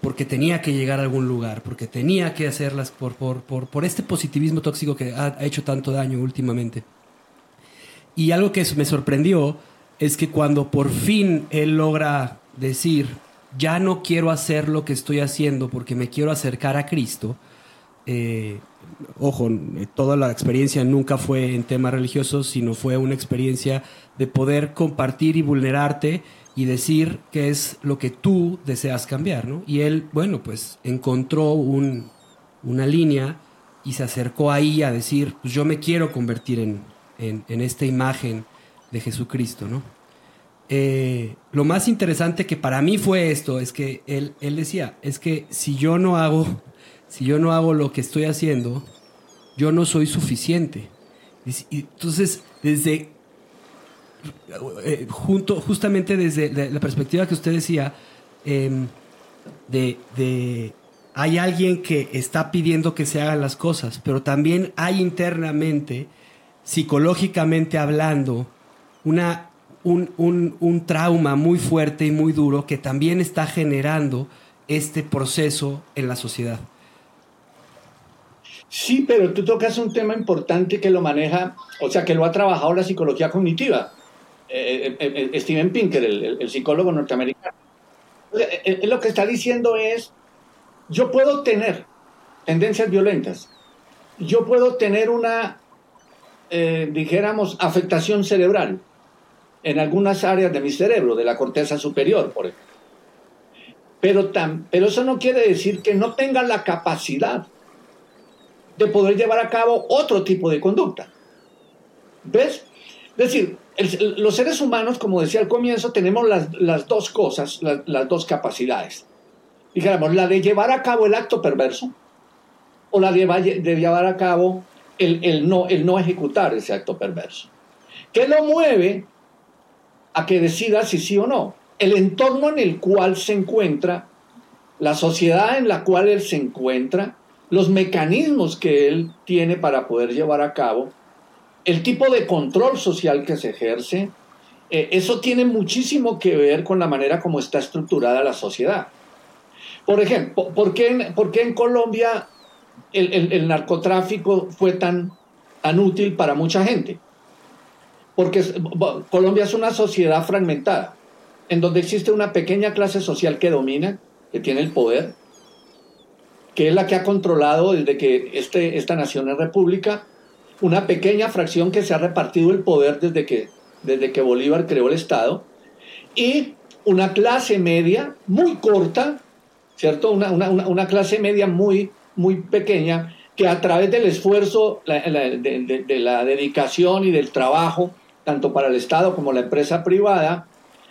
porque tenía que llegar a algún lugar, porque tenía que hacerlas por, por, por, este positivismo tóxico que ha, hecho tanto daño últimamente. Y algo que me sorprendió es que cuando por fin él logra decir, ya no quiero hacer lo que estoy haciendo porque me quiero acercar a Cristo, eh, ojo, toda la experiencia nunca fue en temas religiosos, sino fue una experiencia de poder compartir y vulnerarte y decir qué es lo que tú deseas cambiar, ¿no? Y él, bueno, pues encontró un, una línea y se acercó ahí a decir, pues yo me quiero convertir en, esta imagen de Jesucristo, ¿no? Eh, lo más interesante que para mí fue esto, es que él decía, es que si yo no hago, si yo no hago lo que estoy haciendo, yo no soy suficiente. Y, entonces, desde eh, junto, justamente desde la perspectiva que usted decía, em, de, hay alguien que está pidiendo que se hagan las cosas, pero también hay internamente, psicológicamente hablando, una, un, un trauma muy fuerte y muy duro que también está generando este proceso en la sociedad. Sí, pero tú tocas un tema importante que lo maneja, o sea, que lo ha trabajado la psicología cognitiva. Eh, eh, eh, Steven Pinker, el, psicólogo norteamericano. lo que está diciendo es, yo puedo tener tendencias violentas, yo puedo tener una, dijéramos, afectación cerebral en algunas áreas de mi cerebro, de la corteza superior, por ejemplo. Pero, pero eso no quiere decir que no tenga la capacidad de poder llevar a cabo otro tipo de conducta. ¿Ves? Es decir, los seres humanos, como decía al comienzo, tenemos las, dos cosas, las dos capacidades. Dijéramos, la de llevar a cabo el acto perverso o la de, llevar a cabo el, no, el no ejecutar ese acto perverso. ¿Qué lo mueve a que decida si sí o no. El entorno en el cual se encuentra, la sociedad en la cual él se encuentra, los mecanismos que él tiene para poder llevar a cabo, el tipo de control social que se ejerce, eh, eso tiene muchísimo que ver con la manera como está estructurada la sociedad. Por ejemplo, ¿por qué en, Colombia el, narcotráfico fue tan, tan útil para mucha gente? Porque Colombia es una sociedad fragmentada, en donde existe una pequeña clase social que domina, que tiene el poder, que es la que ha controlado desde que este, esta nación es república, una pequeña fracción que se ha repartido el poder desde que, desde que Bolívar creó el Estado, y una clase media muy corta, ¿cierto? Una, una, una clase media muy, muy pequeña que a través del esfuerzo, de, de, la dedicación y del trabajo, tanto para el Estado como la empresa privada,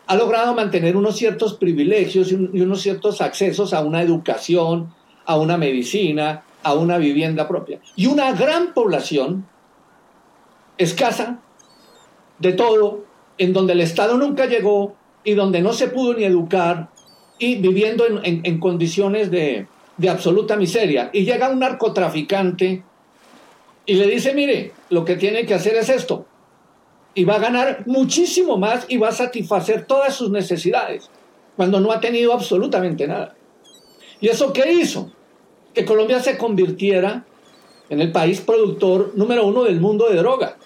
ha logrado mantener unos ciertos privilegios y unos ciertos accesos a una educación, a una medicina, a una vivienda propia. Y una gran población escasa de todo, en donde el Estado nunca llegó y donde no se pudo ni educar y viviendo en, condiciones de, de absoluta miseria. Y llega un narcotraficante y le dice, mire, lo que tiene que hacer es esto. Y va a ganar muchísimo más y va a satisfacer todas sus necesidades, cuando no ha tenido absolutamente nada. ¿Y eso qué hizo? Que Colombia se convirtiera en el país productor número uno del mundo de droga.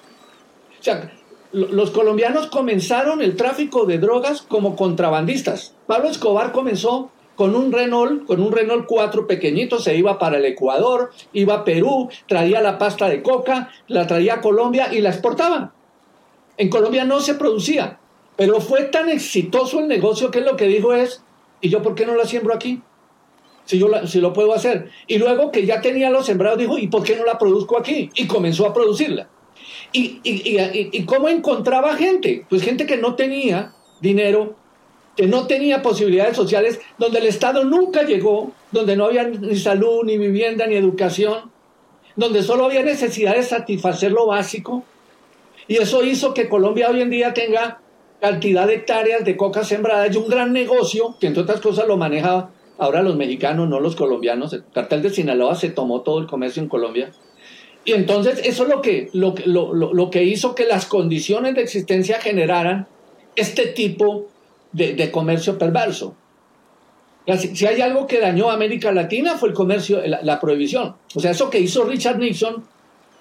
O sea, los colombianos comenzaron el tráfico de drogas como contrabandistas. Pablo Escobar comenzó con un Renault, con un Renault 4 pequeñito, se iba para el Ecuador, iba a Perú, traía la pasta de coca, la traía a Colombia y la exportaba. En Colombia no se producía, pero fue tan exitoso el negocio que lo que dijo es, ¿y yo por qué no la siembro aquí? Si yo si lo puedo hacer. Y luego que ya tenía los sembrados, dijo, ¿y por qué no la produzco aquí? Y comenzó a producirla. ¿Y, y, y, cómo encontraba gente? Pues gente que no tenía dinero, que no tenía posibilidades sociales, donde el Estado nunca llegó, donde no había ni salud, ni vivienda, ni educación, donde solo había necesidad de satisfacer lo básico. Y eso hizo que Colombia hoy en día tenga cantidad de hectáreas de coca sembradas y un gran negocio, que entre otras cosas lo maneja ahora los mexicanos, no los colombianos. El cartel de Sinaloa se tomó todo el comercio en Colombia. Y entonces eso es lo que, lo, lo, lo que hizo que las condiciones de existencia generaran este tipo de, comercio perverso. Si, hay algo que dañó a América Latina fue el comercio, la, prohibición. O sea, eso que hizo Richard Nixon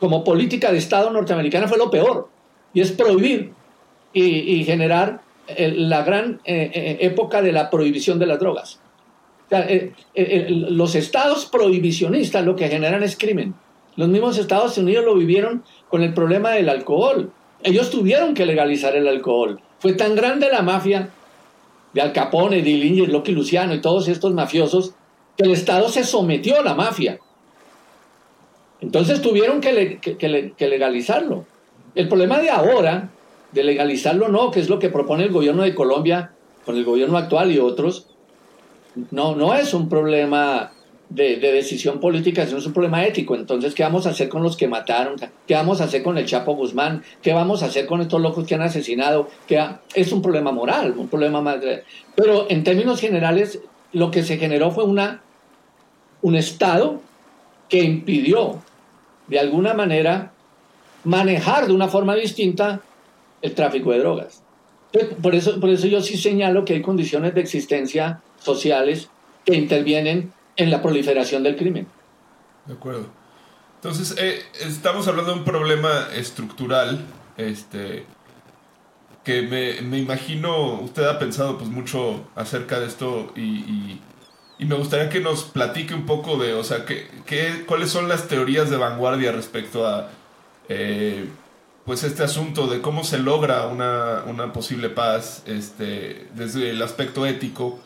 como política de Estado norteamericana fue lo peor. Y es prohibir y, generar la gran eh, eh, época de la prohibición de las drogas. Eh, los estados prohibicionistas lo que generan es crimen. Los mismos Estados Unidos lo vivieron con el problema del alcohol. Ellos tuvieron que legalizar el alcohol. Fue tan grande la mafia de Al Capone, de Dillinger, Loki Luciano y todos estos mafiosos, que el Estado se sometió a la mafia. Entonces tuvieron que, que, legalizarlo. El problema de ahora, de legalizarlo no, que es lo que propone el gobierno de Colombia con el gobierno actual y otros, no, no es un problema de, decisión política, sino es un problema ético. Entonces, ¿qué vamos a hacer con los que mataron? ¿Qué vamos a hacer con el Chapo Guzmán? ¿Qué vamos a hacer con estos locos que han asesinado? Que es un problema moral, un problema más... Pero en términos generales, lo que se generó fue una, un Estado que impidió, de alguna manera, manejar de una forma distinta el tráfico de drogas. Por eso, por eso yo sí señalo que hay condiciones de existencia sociales que intervienen en la proliferación del crimen. De acuerdo. Entonces, eh, estamos hablando de un problema estructural, este, que me, me, imagino, usted ha pensado pues mucho acerca de esto y, y, me gustaría que nos platique un poco de, o sea, que, que, cuáles son las teorías de vanguardia respecto a, eh, pues este asunto de cómo se logra una, una posible paz, este, desde el aspecto ético,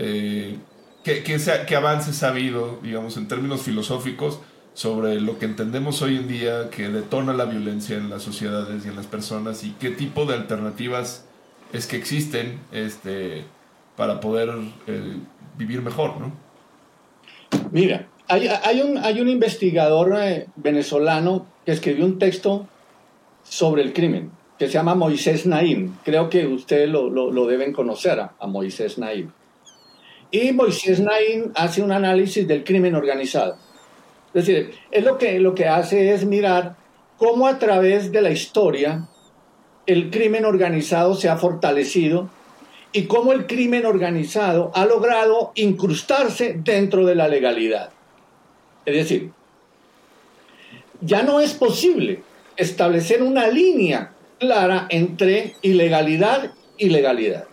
eh, ¿Qué, qué, avances ha habido, digamos, en términos filosóficos sobre lo que entendemos hoy en día que detona la violencia en las sociedades y en las personas y qué tipo de alternativas es que existen este, para poder eh, vivir mejor, ¿no? Mira, hay, un, investigador eh, venezolano que escribió un texto sobre el crimen. que se llama Moisés Naim. Creo que ustedes lo, deben conocer a, Moisés Naim. Y Moisés Naim hace un análisis del crimen organizado. Es decir, es lo que, lo que hace es mirar cómo a través de la historia el crimen organizado se ha fortalecido y cómo el crimen organizado ha logrado incrustarse dentro de la legalidad. Es decir, ya no es posible establecer una línea clara entre ilegalidad y legalidad.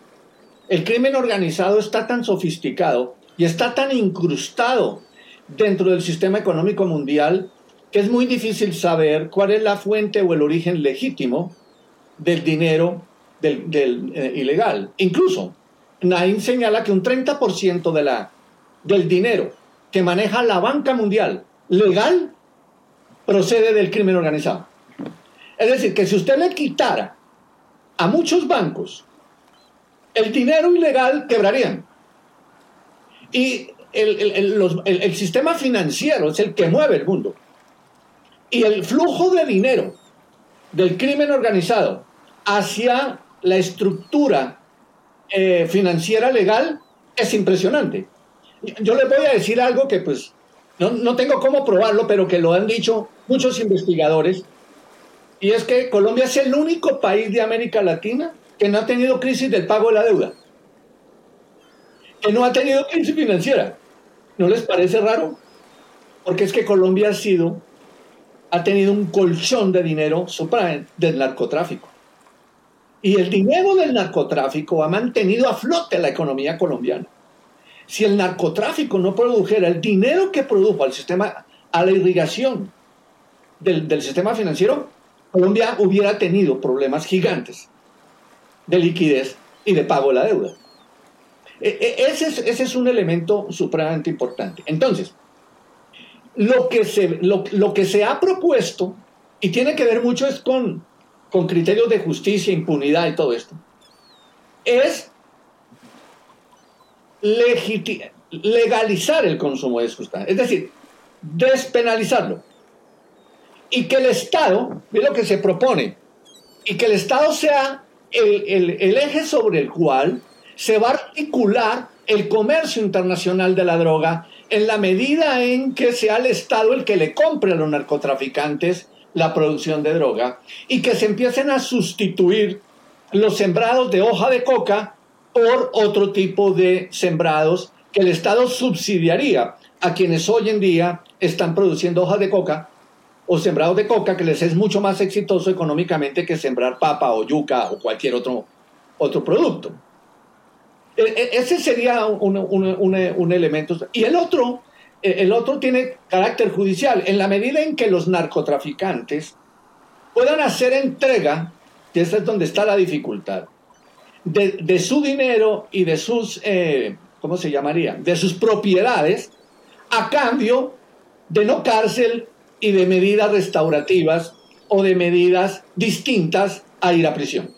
El crimen organizado está tan sofisticado y está tan incrustado dentro del sistema económico mundial que es muy difícil saber cuál es la fuente o el origen legítimo del dinero del, eh, ilegal. Incluso, Naim señala que un 30% de la, del dinero que maneja la banca mundial legal procede del crimen organizado. Es decir, que si usted le quitara a muchos bancos el dinero ilegal, quebrarían. Y el, sistema financiero es el que mueve el mundo. Y el flujo de dinero del crimen organizado hacia la estructura eh, financiera legal es impresionante. Yo les voy a decir algo que pues no, no tengo cómo probarlo, pero que lo han dicho muchos investigadores y es que Colombia es el único país de América Latina que no ha tenido crisis del pago de la deuda. Que no ha tenido crisis financiera. ¿No les parece raro? Porque es que Colombia ha sido, ha tenido un colchón de dinero del narcotráfico. Y el dinero del narcotráfico ha mantenido a flote la economía colombiana. Si el narcotráfico no produjera el dinero que produjo al sistema, a la irrigación del, del sistema financiero, Colombia hubiera tenido problemas gigantes de liquidez y de pago de la deuda. E, e, ese es, ese es un elemento supremamente importante. Entonces, lo que, se, lo, que se ha propuesto, y tiene que ver mucho es con, con criterios de justicia, impunidad y todo esto, es legalizar el consumo de sustancias, es decir, despenalizarlo y que el Estado, ve lo que se propone, y que el Estado sea el, el, eje sobre el cual se va a articular el comercio internacional de la droga en la medida en que sea el Estado el que le compre a los narcotraficantes la producción de droga y que se empiecen a sustituir los sembrados de hoja de coca por otro tipo de sembrados que el Estado subsidiaría a quienes hoy en día están produciendo hoja de coca o sembrados de coca, que les es mucho más exitoso económicamente que sembrar papa o yuca o cualquier otro, otro producto. E, e, ese sería un, un, elemento. Y el otro, e, el otro tiene carácter judicial. En la medida en que los narcotraficantes puedan hacer entrega, que esa es donde está la dificultad, de, de su dinero y de sus, eh, ¿cómo se llamaría? De sus propiedades, a cambio de no cárcel, y de medidas restaurativas o de medidas distintas a ir a prisión.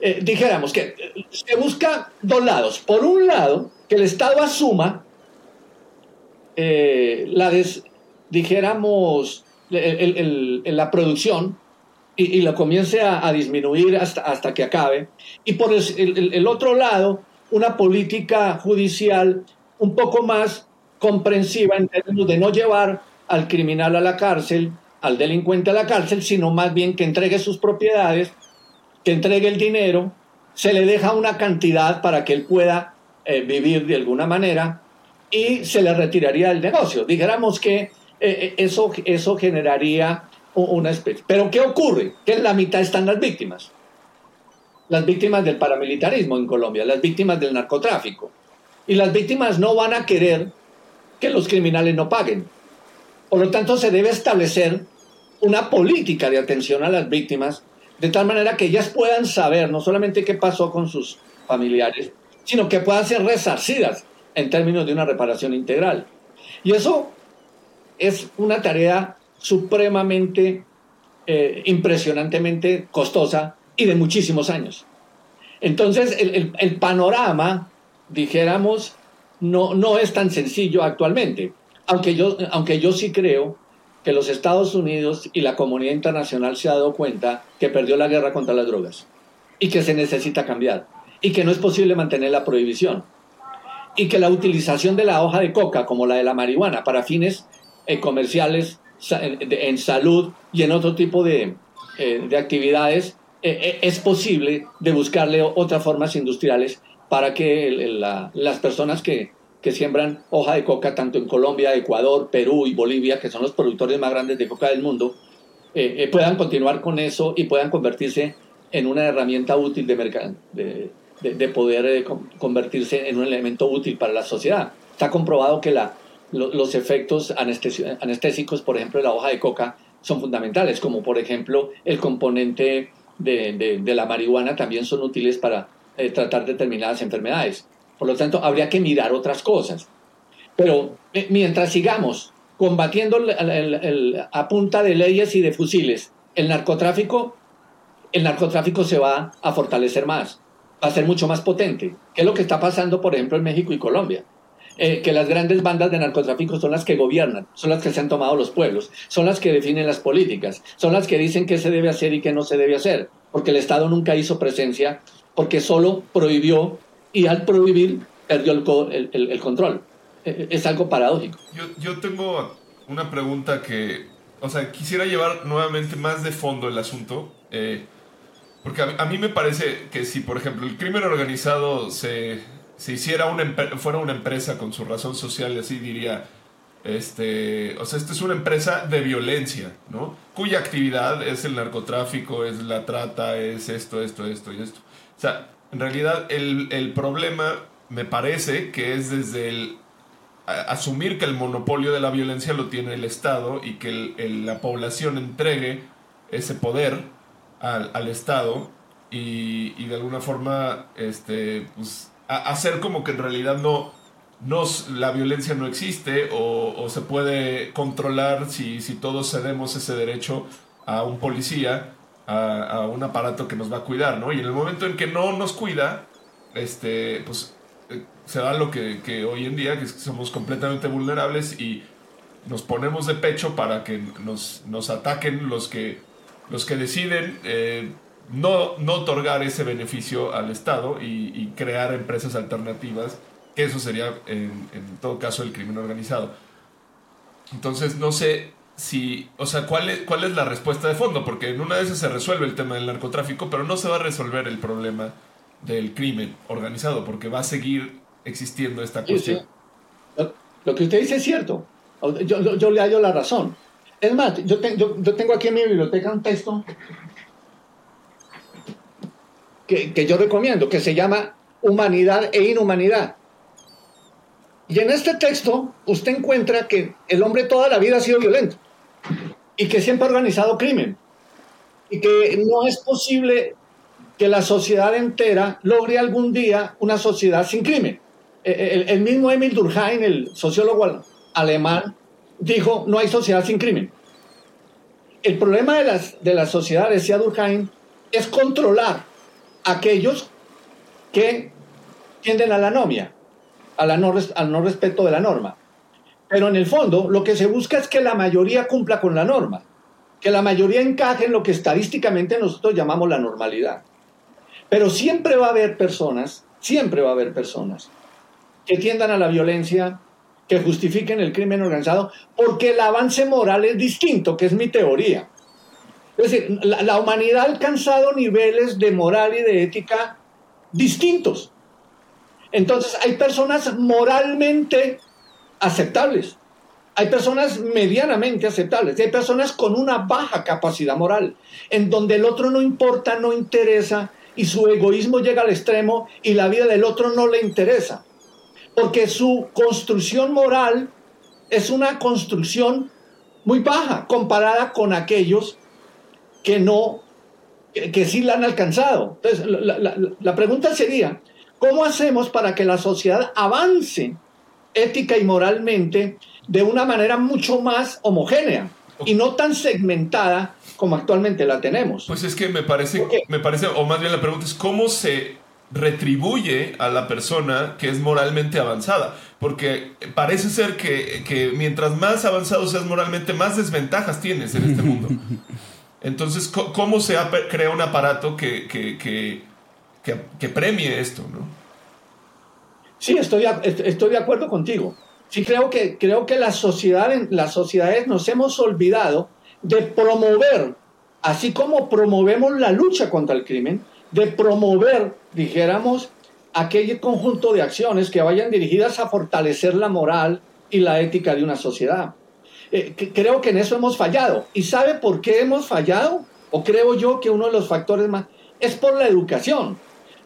Eh, dijéramos que eh, se busca dos lados. Por un lado, que el Estado asuma eh, la dijéramos, la producción y, la comience a, disminuir hasta, hasta que acabe. Y por el otro lado, una política judicial un poco más comprensiva en términos de no llevar al criminal a la cárcel, al delincuente a la cárcel, sino más bien que entregue sus propiedades, que entregue el dinero, se le deja una cantidad para que él pueda eh, vivir de alguna manera y se le retiraría del negocio. Dijéramos que eh, eh, eso, eso generaría una especie. Pero ¿qué ocurre? Que en la mitad están las víctimas. Las víctimas del paramilitarismo en Colombia, las víctimas del narcotráfico. Y las víctimas no van a querer que los criminales no paguen. Por lo tanto, se debe establecer una política de atención a las víctimas, de tal manera que ellas puedan saber no solamente qué pasó con sus familiares, sino que puedan ser resarcidas en términos de una reparación integral. Y eso es una tarea supremamente, eh, impresionantemente costosa y de muchísimos años. Entonces, el, el panorama, dijéramos, no, no es tan sencillo actualmente aunque yo, aunque yo sí creo que los Estados Unidos y la comunidad internacional se ha dado cuenta que perdió la guerra contra las drogas y que se necesita cambiar y que no es posible mantener la prohibición y que la utilización de la hoja de coca como la de la marihuana para fines eh, comerciales en, salud y en otro tipo de, eh, de actividades eh, es posible de buscarle otras formas industriales para que las personas que, que siembran hoja de coca tanto en Colombia, Ecuador, Perú y Bolivia, que son los productores más grandes de coca del mundo, puedan continuar con eso y puedan convertirse en una herramienta útil de, de, de, poder eh, convertirse en un elemento útil para la sociedad. Está comprobado que los efectos anestésicos, por ejemplo, de la hoja de coca son fundamentales, como por ejemplo el componente de, la marihuana también son útiles para eh, tratar determinadas enfermedades. Por lo tanto, habría que mirar otras cosas. Pero eh, mientras sigamos combatiendo a punta de leyes y de fusiles el narcotráfico, el narcotráfico se va a fortalecer más va a ser mucho más potente. ¿Qué es lo que está pasando, por ejemplo, en México y Colombia? Eh, que las grandes bandas de narcotráfico son las que gobiernan, son las que se han tomado los pueblos, son las que definen las políticas, son las que dicen qué se debe hacer y qué no se debe hacer, porque el Estado nunca hizo presencia, porque solo prohibió y al prohibir perdió el, el, control. E, e, es algo paradójico. Yo, yo tengo una pregunta que, o sea, quisiera llevar nuevamente más de fondo el asunto. Eh, porque a, mí me parece que si, por ejemplo, el crimen organizado se, se hiciera una, fuera una empresa con su razón social, así diría, este, o sea, esta es una empresa de violencia, ¿no? Cuya actividad es el narcotráfico, es la trata, es esto, esto, esto y esto. O sea, en realidad el, el problema me parece que es desde el asumir que el monopolio de la violencia lo tiene el Estado y que la población entregue ese poder al, Estado y, de alguna forma este, pues, hacer como que en realidad no, no la violencia no existe o, se puede controlar si, si, todos cedemos ese derecho a un policía, a, un aparato que nos va a cuidar, ¿no? Y en el momento en que no nos cuida, este, pues eh, se da lo que, que hoy en día, que, somos completamente vulnerables y nos ponemos de pecho para que nos, nos ataquen los que los que deciden eh, no, no otorgar ese beneficio al Estado y, crear empresas alternativas, que eso sería en, todo caso el crimen organizado. Entonces no sé si, o sea, ¿cuál es, cuál es la respuesta de fondo, porque en una de esas se resuelve el tema del narcotráfico, pero no se va a resolver el problema del crimen organizado, porque va a seguir existiendo esta cuestión. Lo, que usted dice es cierto. Yo, yo, yo le hallo la razón. Es más, yo, yo, tengo aquí en mi biblioteca un texto que, que yo recomiendo, que se llama Humanidad e Inhumanidad. Y en este texto usted encuentra que el hombre toda la vida ha sido violento y que siempre ha organizado crimen y que no es posible que la sociedad entera logre algún día una sociedad sin crimen. E, e, el, mismo Emil Durkheim, el sociólogo alemán, dijo, no hay sociedad sin crimen. El problema de las, de las decía Durkheim, es controlar aquellos que tienden a la anomia, a la no, al no respeto de la norma. Pero en el fondo, lo que se busca es que la mayoría cumpla con la norma, que la mayoría encaje en lo que estadísticamente nosotros llamamos la normalidad. Pero siempre va a haber personas, siempre va a haber personas que tiendan a la violencia, que justifiquen el crimen organizado, porque el avance moral es distinto, que es mi teoría. Es decir, la, humanidad ha alcanzado niveles de moral y de ética distintos. Entonces, hay personas moralmente aceptables, hay personas medianamente aceptables, hay personas con una baja capacidad moral, en donde el otro no importa, no interesa, y su egoísmo llega al extremo y la vida del otro no le interesa. Porque su construcción moral es una construcción muy baja comparada con aquellos que no, que, sí la han alcanzado. Entonces, la, pregunta sería, ¿cómo hacemos para que la sociedad avance ética y moralmente de una manera mucho más homogénea y no tan segmentada como actualmente la tenemos? Pues es que me parece, me parece, o más bien la pregunta es, ¿cómo se retribuye a la persona que es moralmente avanzada. Porque parece ser que, mientras más avanzado seas moralmente, más desventajas tienes en este mundo. *laughs* Entonces, ¿cómo se crea un aparato que, que, premie esto? ¿no? Sí, estoy, estoy de acuerdo contigo. Sí, creo que, creo que la sociedad, las sociedades nos hemos olvidado de promover, así como promovemos la lucha contra el crimen, de promover, dijéramos, aquel conjunto de acciones que vayan dirigidas a fortalecer la moral y la ética de una sociedad. Eh, creo que en eso hemos fallado. ¿Y sabe por qué hemos fallado? O creo yo que uno de los factores más es por la educación.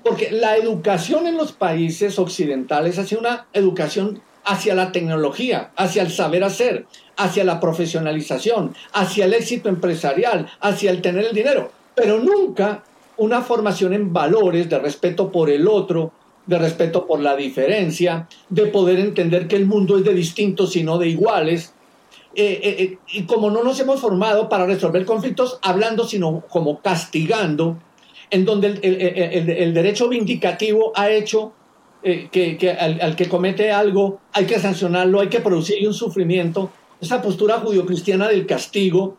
Porque la educación en los países occidentales ha una educación hacia la tecnología, hacia el saber hacer, hacia la profesionalización, hacia el éxito empresarial, hacia el tener el dinero, pero nunca una formación en valores de respeto por el otro, de respeto por la diferencia, de poder entender que el mundo es de distintos y no de iguales. Eh, eh, eh, y como no nos hemos formado para resolver conflictos hablando, sino como castigando, en donde el, derecho vindicativo ha hecho que, al, que comete algo hay que sancionarlo, hay que producir un sufrimiento, esa postura judio-cristiana del castigo,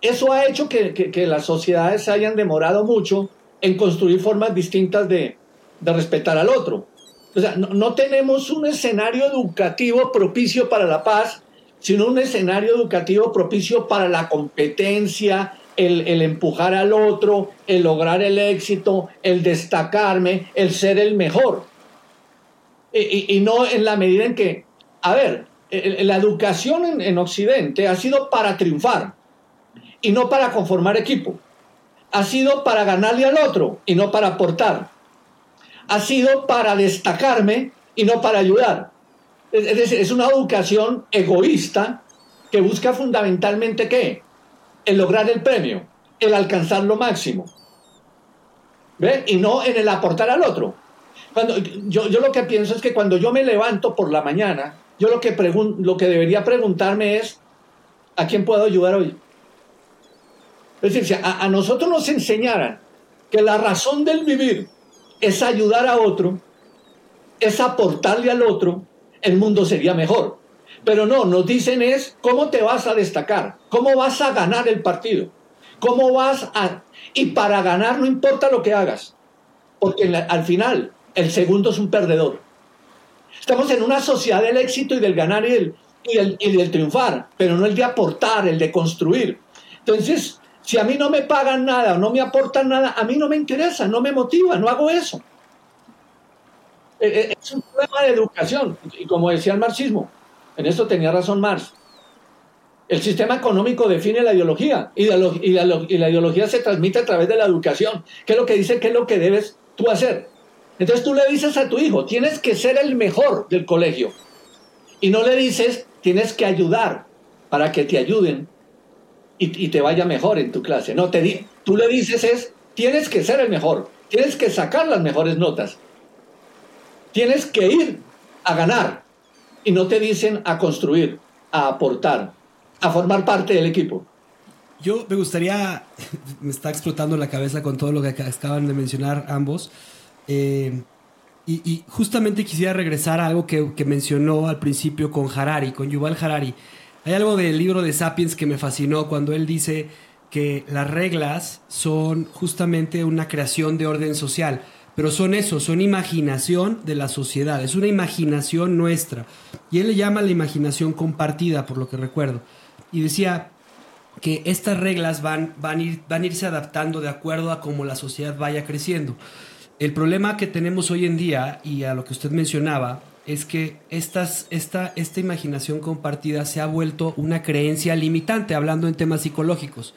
eso ha hecho que, las sociedades se hayan demorado mucho en construir formas distintas de, respetar al otro. O sea, no, tenemos un escenario educativo propicio para la paz, sino un escenario educativo propicio para la competencia, el, empujar al otro, el lograr el éxito, el destacarme, el ser el mejor. Y, no en la medida en que, a ver, la educación en Occidente ha sido para triunfar y no para conformar equipo. Ha sido para ganarle al otro y no para aportar. Ha sido para destacarme y no para ayudar. Es decir, es una educación egoísta que busca fundamentalmente qué? El lograr el premio, el alcanzar lo máximo. ¿Ve? Y no en el aportar al otro. Cuando, yo, yo lo que pienso es que cuando yo me levanto por la mañana, yo lo que, lo que debería preguntarme es, ¿a quién puedo ayudar hoy? Es decir, si a, nosotros nos enseñaran que la razón del vivir es ayudar a otro, es aportarle al otro, el mundo sería mejor. Pero no, nos dicen es cómo te vas a destacar, cómo vas a ganar el partido, cómo vas a... Y para ganar no importa lo que hagas, porque al final el segundo es un perdedor. Estamos en una sociedad del éxito y del ganar y y del triunfar, pero no el de aportar, el de construir. Entonces, si a mí no me pagan nada o no me aportan nada, a mí no me interesa, no me motiva, no hago eso. Eh, eh, es un problema de educación. Y como decía el marxismo, en esto tenía razón Marx. El sistema económico define la ideología y la ideología se transmite a través de la educación. ¿Qué es lo que dice? ¿Qué es lo que debes tú hacer? Entonces tú le dices a tu hijo, tienes que ser el mejor del colegio. Y no le dices, tienes que ayudar para que te ayuden y, te vaya mejor en tu clase. No, te di, tú le dices es, tienes que ser el mejor, tienes que sacar las mejores notas, tienes que ir a ganar y no te dicen a construir, a aportar, a formar parte del equipo. Yo me gustaría, *laughs* me está explotando la cabeza con todo lo que acaban de mencionar ambos. Eh, y, justamente quisiera regresar a algo que, que, mencionó al principio con Harari, con Yuval Harari. Hay algo del libro de Sapiens que me fascinó cuando él dice que las reglas son justamente una creación de orden social, pero son eso, son imaginación de la sociedad, es una imaginación nuestra. Y él le llama la imaginación compartida, por lo que recuerdo. Y decía que estas reglas van, van, ir, van a irse adaptando de acuerdo a cómo la sociedad vaya creciendo. El problema que tenemos hoy en día, y a lo que usted mencionaba, es que estas, esta, esta imaginación compartida se ha vuelto una creencia limitante, hablando en temas psicológicos.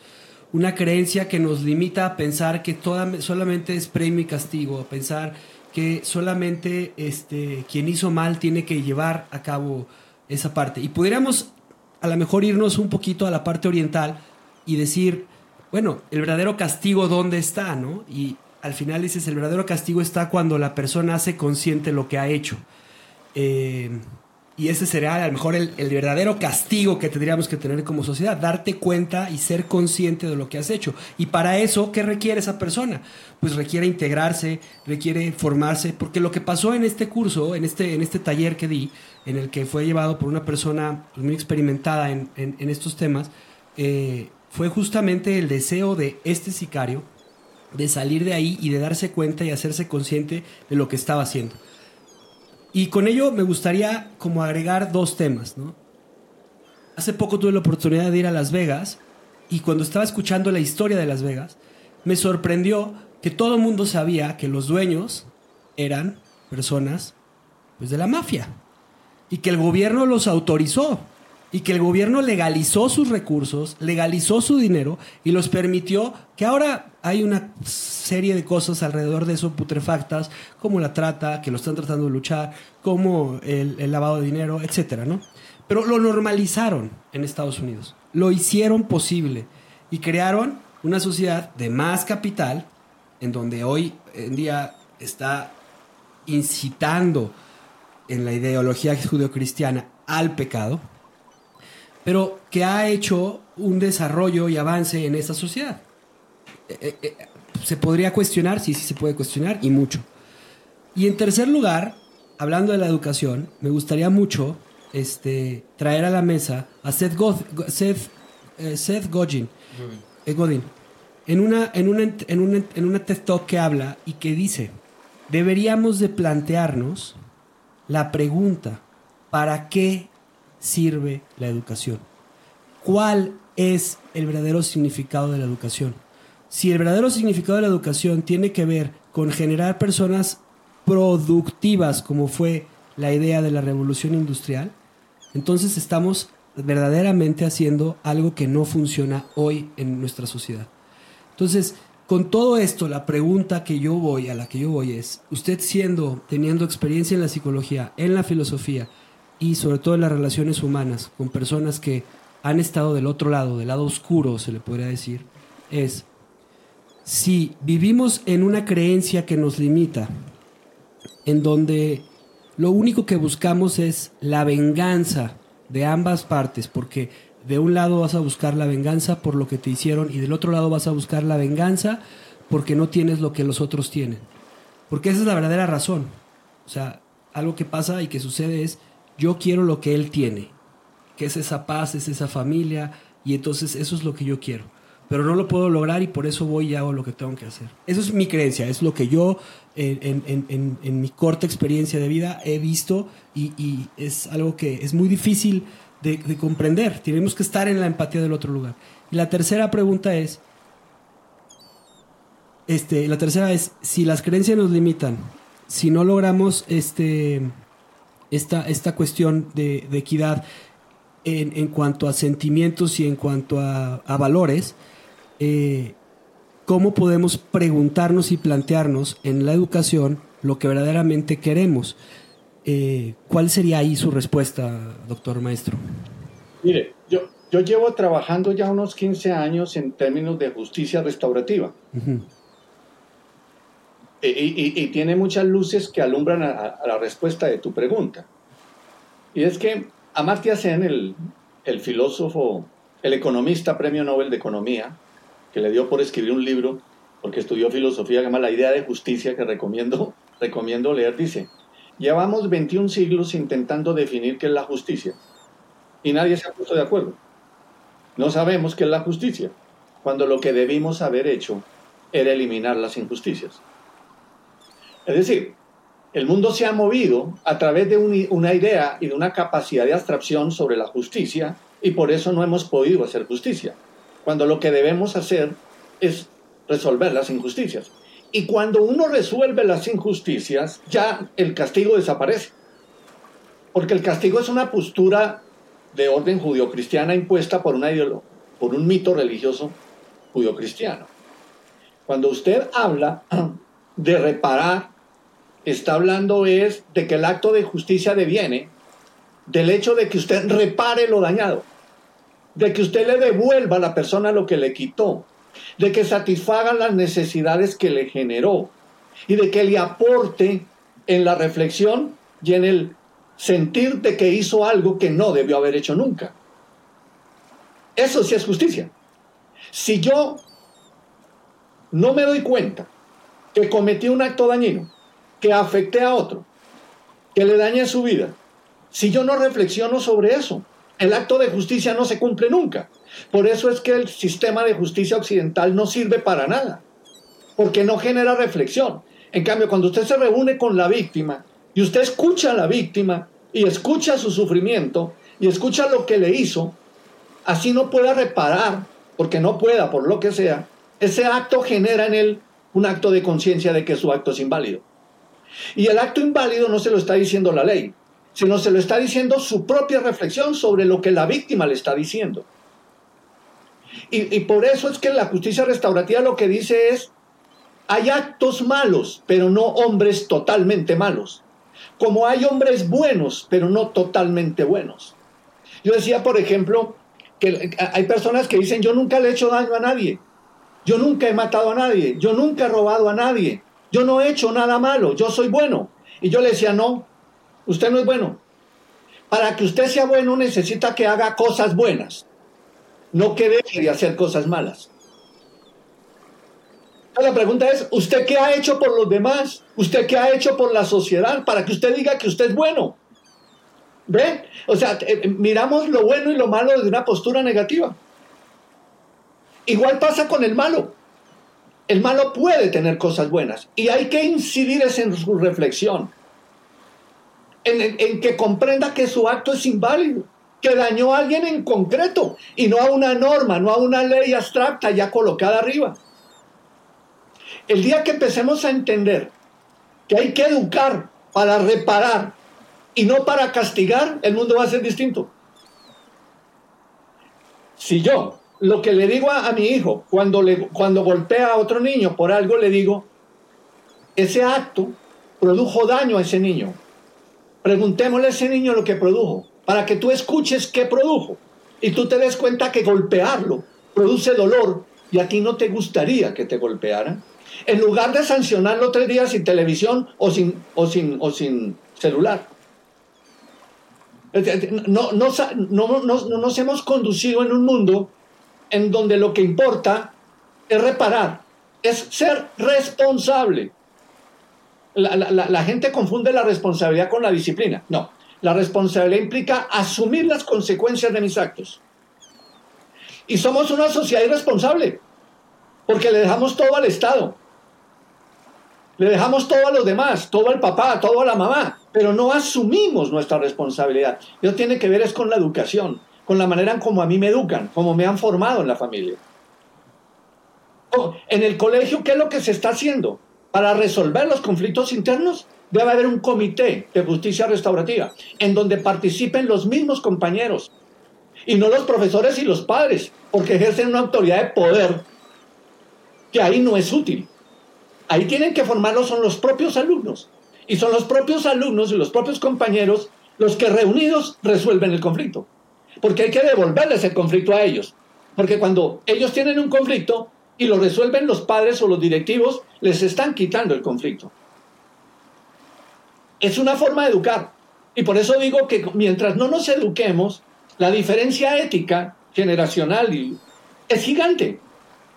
Una creencia que nos limita a pensar que toda, solamente es premio y castigo, a pensar que solamente este, quien hizo mal tiene que llevar a cabo esa parte. Y pudiéramos a lo mejor irnos un poquito a la parte oriental y decir, bueno, el verdadero castigo dónde está, ¿no? Y al final dices, el verdadero castigo está cuando la persona hace consciente lo que ha hecho. Eh, Y ese será a lo mejor el, el, verdadero castigo que tendríamos que tener como sociedad, darte cuenta y ser consciente de lo que has hecho. Y para eso, ¿qué requiere esa persona? Pues requiere integrarse, requiere formarse, porque lo que pasó en este curso, en este, en este taller que di, en el que fue llevado por una persona pues, muy experimentada en, en, en estos temas, eh, fue justamente el deseo de este sicario de salir de ahí y de darse cuenta y hacerse consciente de lo que estaba haciendo. Y con ello me gustaría como agregar dos temas, ¿no? Hace poco tuve la oportunidad de ir a Las Vegas y cuando estaba escuchando la historia de Las Vegas, me sorprendió que todo el mundo sabía que los dueños eran personas pues, de la mafia y que el gobierno los autorizó y que el gobierno legalizó sus recursos, legalizó su dinero y los permitió que ahora hay una serie de cosas alrededor de eso putrefactas, como la trata, que lo están tratando de luchar, como el, lavado de dinero, etcétera, ¿no? Pero lo normalizaron en Estados Unidos, lo hicieron posible y crearon una sociedad de más capital, en donde hoy en día está incitando en la ideología judeocristiana al pecado, pero que ha hecho un desarrollo y avance en esa sociedad. Eh, eh, se podría cuestionar, sí, sí se puede cuestionar, y mucho. Y en tercer lugar, hablando de la educación, me gustaría mucho este, traer a la mesa a Seth, God, Seth, eh, Seth Godin, eh, Godin, en una, en, una, en, una, en una TED Talk que habla y que dice, deberíamos de plantearnos la pregunta, ¿para qué sirve la educación? ¿Cuál es el verdadero significado de la educación? Si el verdadero significado de la educación tiene que ver con generar personas productivas, como fue la idea de la revolución industrial, entonces estamos verdaderamente haciendo algo que no funciona hoy en nuestra sociedad. Entonces, con todo esto, la pregunta que yo voy, a la que yo voy es, usted siendo, teniendo experiencia en la psicología, en la filosofía, y sobre todo en las relaciones humanas con personas que han estado del otro lado, del lado oscuro, se le podría decir, es si vivimos en una creencia que nos limita, en donde lo único que buscamos es la venganza de ambas partes, porque de un lado vas a buscar la venganza por lo que te hicieron y del otro lado vas a buscar la venganza porque no tienes lo que los otros tienen. Porque esa es la verdadera razón. O sea, algo que pasa y que sucede es yo quiero lo que él tiene, que es esa paz, es esa familia, y entonces eso es lo que yo quiero. Pero no lo puedo lograr y por eso voy y hago lo que tengo que hacer. Eso es mi creencia, es lo que yo en, mi corta experiencia de vida he visto y, y es algo que es muy difícil de, de, comprender. Tenemos que estar en la empatía del otro lugar. Y la tercera pregunta es, este, la tercera es, si las creencias nos limitan, si no logramos este, esta, esta cuestión de, de equidad en, en, cuanto a sentimientos y en cuanto a, a valores, eh, ¿cómo podemos preguntarnos y plantearnos en la educación lo que verdaderamente queremos? Eh, ¿Cuál sería ahí su respuesta, doctor maestro? Mire, yo, yo llevo trabajando ya unos 15 años en términos de justicia restaurativa. Uh -huh. Y, tiene muchas luces que alumbran a, la respuesta de tu pregunta. Y es que Amartya Sen, el, el filósofo, el economista premio Nobel de Economía, que le dio por escribir un libro, porque estudió filosofía, que llama La idea de justicia, que recomiendo, *laughs* recomiendo leer, dice, llevamos 21 siglos intentando definir qué es la justicia y nadie se ha puesto de acuerdo. No sabemos qué es la justicia, cuando lo que debimos haber hecho era eliminar las injusticias. Es decir, el mundo se ha movido a través de un, una idea y de una capacidad de abstracción sobre la justicia y por eso no hemos podido hacer justicia, cuando lo que debemos hacer es resolver las injusticias. Y cuando uno resuelve las injusticias, ya el castigo desaparece. Porque el castigo es una postura de orden judio-cristiana impuesta por, una por un mito religioso judio-cristiano. Cuando usted habla *clears throat* de reparar, está hablando es de que el acto de justicia deviene del hecho de que usted repare lo dañado, de que usted le devuelva a la persona lo que le quitó, de que satisfaga las necesidades que le generó y de que le aporte en la reflexión y en el sentir de que hizo algo que no debió haber hecho nunca. Eso sí es justicia. Si yo no me doy cuenta que cometí un acto dañino, que afecté a otro, que le dañé su vida, si yo no reflexiono sobre eso, el acto de justicia no se cumple nunca. Por eso es que el sistema de justicia occidental no sirve para nada, porque no genera reflexión. En cambio, cuando usted se reúne con la víctima y usted escucha a la víctima y escucha su sufrimiento y escucha lo que le hizo, así no pueda reparar, porque no pueda, por lo que sea, ese acto genera en él un acto de conciencia de que su acto es inválido. Y el acto inválido no se lo está diciendo la ley, sino se lo está diciendo su propia reflexión sobre lo que la víctima le está diciendo. Y, por eso es que la justicia restaurativa lo que dice es, hay actos malos, pero no hombres totalmente malos. Como hay hombres buenos, pero no totalmente buenos. Yo decía, por ejemplo, que hay personas que dicen, yo nunca le he hecho daño a nadie, yo nunca he matado a nadie, yo nunca he robado a nadie, yo no he hecho nada malo, yo soy bueno. Y yo le decía, no, usted no es bueno. Para que usted sea bueno necesita que haga cosas buenas, no que deje de hacer cosas malas. La pregunta es, ¿usted qué ha hecho por los demás? ¿Usted qué ha hecho por la sociedad para que usted diga que usted es bueno? ¿Ve? O sea, eh, miramos lo bueno y lo malo desde una postura negativa. Igual pasa con el malo. El malo puede tener cosas buenas y hay que incidir en su reflexión, en, que comprenda que su acto es inválido, que dañó a alguien en concreto y no a una norma, no a una ley abstracta ya colocada arriba. El día que empecemos a entender que hay que educar para reparar y no para castigar, el mundo va a ser distinto. Si yo lo que le digo a, mi hijo cuando, cuando golpea a otro niño por algo, le digo, ese acto produjo daño a ese niño. Preguntémosle a ese niño lo que produjo, para que tú escuches qué produjo y tú te des cuenta que golpearlo produce dolor y a ti no te gustaría que te golpearan. En lugar de sancionarlo tres días sin televisión o sin, o sin, o sin celular. No, no, no, no, nos hemos conducido en un mundo en donde lo que importa es reparar, es ser responsable. La, la, la, gente confunde la responsabilidad con la disciplina. No, la responsabilidad implica asumir las consecuencias de mis actos. Y somos una sociedad irresponsable, porque le dejamos todo al Estado. Le dejamos todo a los demás, todo al papá, todo a la mamá, pero no asumimos nuestra responsabilidad. Eso tiene que ver es con la educación, con la manera en como a mí me educan, como me han formado en la familia. En el colegio, ¿qué es lo que se está haciendo? Para resolver los conflictos internos, debe haber un comité de justicia restaurativa en donde participen los mismos compañeros y no los profesores y los padres, porque ejercen una autoridad de poder que ahí no es útil. Ahí tienen que formarlos son los propios alumnos. Y son los propios alumnos y los propios compañeros los que reunidos resuelven el conflicto. Porque hay que devolverles el conflicto a ellos. Porque cuando ellos tienen un conflicto y lo resuelven los padres o los directivos, les están quitando el conflicto. Es una forma de educar. Y por eso digo que mientras no nos eduquemos, la diferencia ética generacional es gigante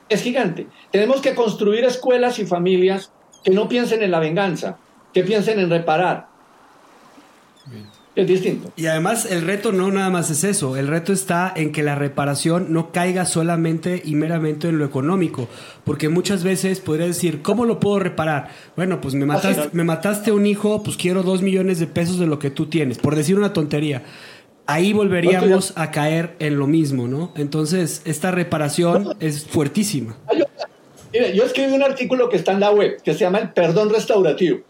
es gigante. Tenemos que construir escuelas y familias que no piensen en la venganza, que piensen en reparar. Es distinto. Y además el reto no nada más es eso, el reto está en que la reparación no caiga solamente y meramente en lo económico, porque muchas veces podría decir, ¿cómo lo puedo reparar? Bueno, pues me mataste, me mataste un hijo, pues quiero dos millones de pesos de lo que tú tienes, por decir una tontería ahí volveríamos a caer en lo mismo, ¿no? Entonces, esta reparación es fuertísima. Yo, yo escribí un artículo que está en la web, que se llama El Perdón Restaurativo,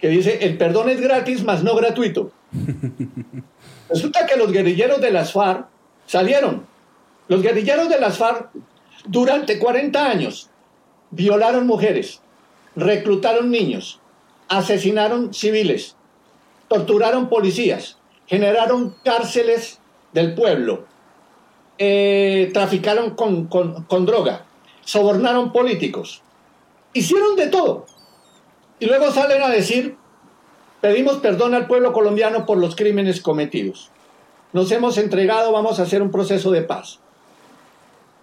que dice, el perdón es gratis, más no gratuito. *laughs* Resulta que los guerrilleros de las FARC salieron. Los guerrilleros de las FARC, durante 40 años, violaron mujeres, reclutaron niños, asesinaron civiles, torturaron policías, generaron cárceles del pueblo, eh, traficaron con, con droga, sobornaron políticos, hicieron de todo. Y luego salen a decir pedimos perdón al pueblo colombiano por los crímenes cometidos. Nos hemos entregado, vamos a hacer un proceso de paz.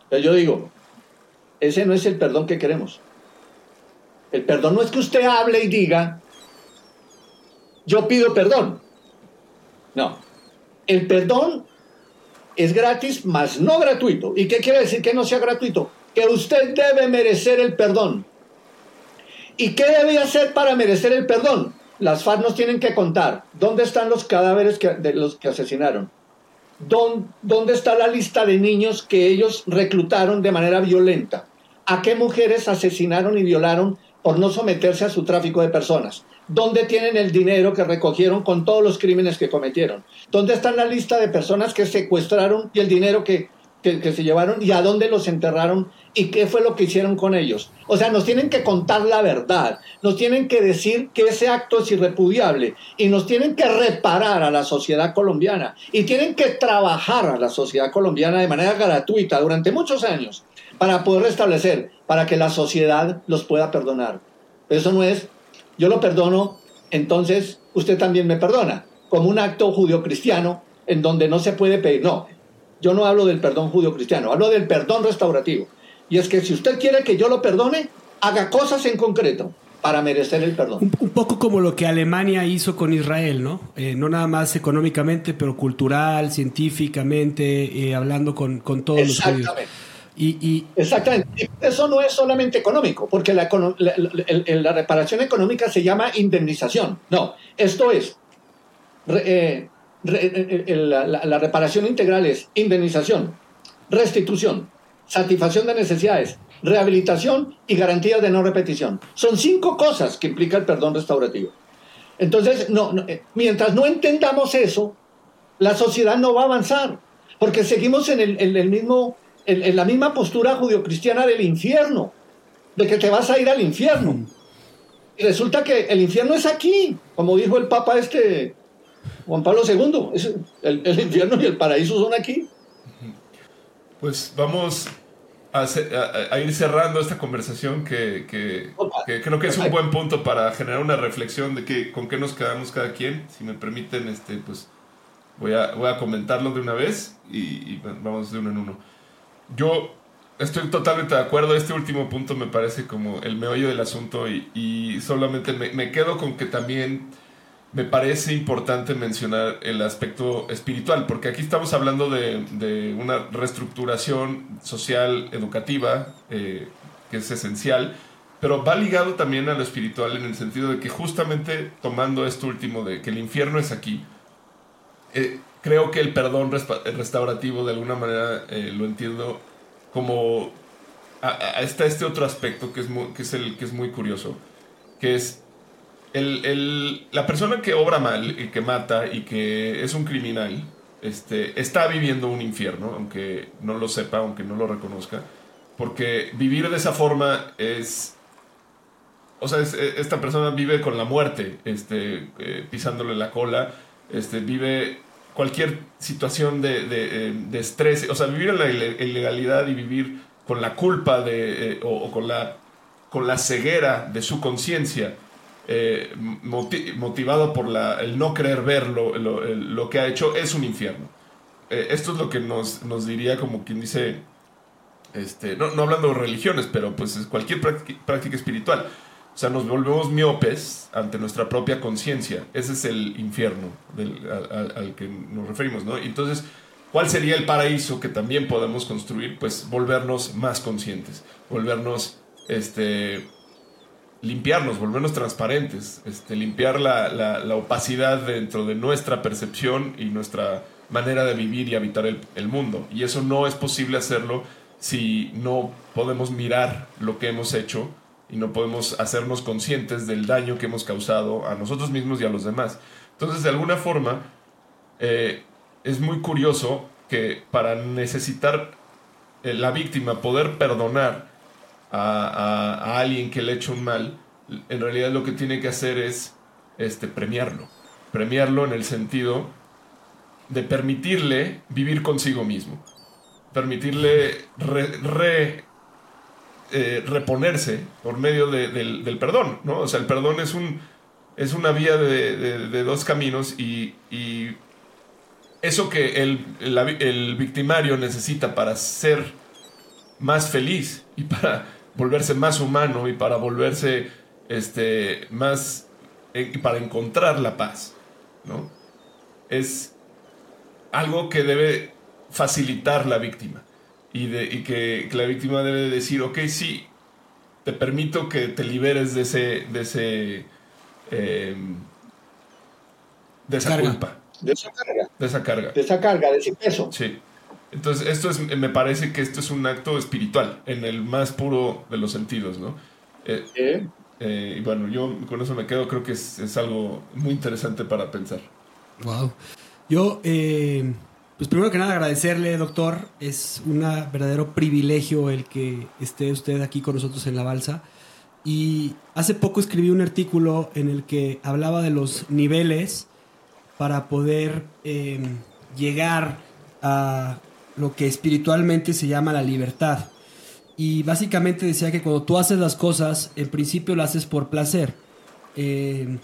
Pero yo digo, ese no es el perdón que queremos. El perdón no es que usted hable y diga, yo pido perdón. No. El perdón es gratis, mas no gratuito. ¿Y qué quiere decir que no sea gratuito? Que usted debe merecer el perdón. ¿Y qué debe hacer para merecer el perdón? Las FARC nos tienen que contar dónde están los cadáveres de los que asesinaron. ¿Dónde está la lista de niños que ellos reclutaron de manera violenta? ¿A qué mujeres asesinaron y violaron por no someterse a su tráfico de personas? ¿Dónde tienen el dinero que recogieron con todos los crímenes que cometieron? ¿Dónde está la lista de personas que secuestraron y el dinero que, que, se llevaron y a dónde los enterraron y qué fue lo que hicieron con ellos? O sea, nos tienen que contar la verdad, nos tienen que decir que ese acto es irrepudiable y nos tienen que reparar a la sociedad colombiana y tienen que trabajar a la sociedad colombiana de manera gratuita durante muchos años para poder restablecer, para que la sociedad los pueda perdonar. Eso no es yo lo perdono, entonces usted también me perdona, como un acto judío-cristiano en donde no se puede pedir. No, yo no hablo del perdón judío-cristiano, hablo del perdón restaurativo. Y es que si usted quiere que yo lo perdone, haga cosas en concreto para merecer el perdón. Un, poco como lo que Alemania hizo con Israel, ¿no? Eh, no nada más económicamente, pero cultural, científicamente, eh, hablando con, con todos los judíos. Y, Exactamente. Eso no es solamente económico, porque la, la, reparación económica se llama indemnización. No, esto es. Eh, la, reparación integral es indemnización, restitución, satisfacción de necesidades, rehabilitación y garantías de no repetición. Son cinco cosas que implica el perdón restaurativo. Entonces, no, eh, mientras no entendamos eso, la sociedad no va a avanzar, porque seguimos en el, en el mismo en, la misma postura judio-cristiana del infierno, de que te vas a ir al infierno. Y resulta que el infierno es aquí, como dijo el Papa este Juan Pablo II, el, infierno y el paraíso son aquí. Pues vamos a, ir cerrando esta conversación que, creo que es un buen punto para generar una reflexión de que, con qué nos quedamos cada quien. Si me permiten, este, pues voy a, voy a comentarlo de una vez y, y vamos de uno en uno. Yo estoy totalmente de acuerdo. Este último punto me parece como el meollo del asunto y, solamente me, quedo con que también me parece importante mencionar el aspecto espiritual, porque aquí estamos hablando de, una reestructuración social, educativa, eh, que es esencial, pero va ligado también a lo espiritual en el sentido de que justamente tomando esto último de que el infierno es aquí, eh, creo que el perdón restaurativo de alguna manera eh, lo entiendo como está este otro aspecto que es, que es el que es muy curioso, que es la persona que obra mal y que mata y que es un criminal, este, está viviendo un infierno, aunque no lo sepa, aunque no lo reconozca, porque vivir de esa forma es o sea, esta persona vive con la muerte, este, eh, pisándole la cola, este, vive cualquier situación de, de, eh, estrés, o sea, vivir en la ilegalidad y vivir con la culpa de, eh, o, con, la, con la ceguera de su conciencia, eh, motivado por la, el no querer ver lo, lo, que ha hecho, es un infierno. esto es lo que nos, nos, diría como quien dice, este, no, no hablando de religiones, pero pues cualquier práctica espiritual o sea, nos volvemos miopes ante nuestra propia conciencia. Ese es el infierno al, que nos referimos, ¿no? Entonces, ¿cuál sería el paraíso que también podemos construir? Pues volvernos más conscientes, volvernos, este, limpiarnos, volvernos transparentes, este, limpiar la, opacidad dentro de nuestra percepción y nuestra manera de vivir y habitar el, el mundo. Y eso no es posible hacerlo si no podemos mirar lo que hemos hecho y no podemos hacernos conscientes del daño que hemos causado a nosotros mismos y a los demás. Entonces, de alguna forma, eh, es muy curioso que para necesitar eh, la víctima poder perdonar a, alguien que le ha hecho un mal, en realidad lo que tiene que hacer es este, premiarlo. Premiarlo en el sentido de permitirle vivir consigo mismo. Permitirle eh, reponerse por medio del, perdón, ¿no? O sea, el perdón es un, es una vía de, dos caminos y, eso que el, el, victimario necesita para ser más feliz y para volverse más humano y para volverse este, más, eh, y para encontrar la paz, ¿no? Es algo que debe facilitar la víctima y, de, y que, la víctima debe decir, ok, sí, te permito que te liberes de ese, de ese, em, de esa culpa. De esa carga. De esa carga. De esa carga, de ese peso. Sí. Entonces, esto es, me parece que esto es un acto espiritual, en el más puro de los sentidos, ¿no? Eh, eh, y bueno, yo con eso me quedo, creo que es, es algo muy interesante para pensar. Wow. Yo, eh, pues primero que nada agradecerle, doctor. Es un verdadero privilegio el que esté usted aquí con nosotros en la balsa. Y hace poco escribí un artículo en el que hablaba de los niveles para poder em, llegar a lo que espiritualmente se llama la libertad. Y básicamente decía que cuando tú haces las cosas, en principio lo haces por placer. Eh,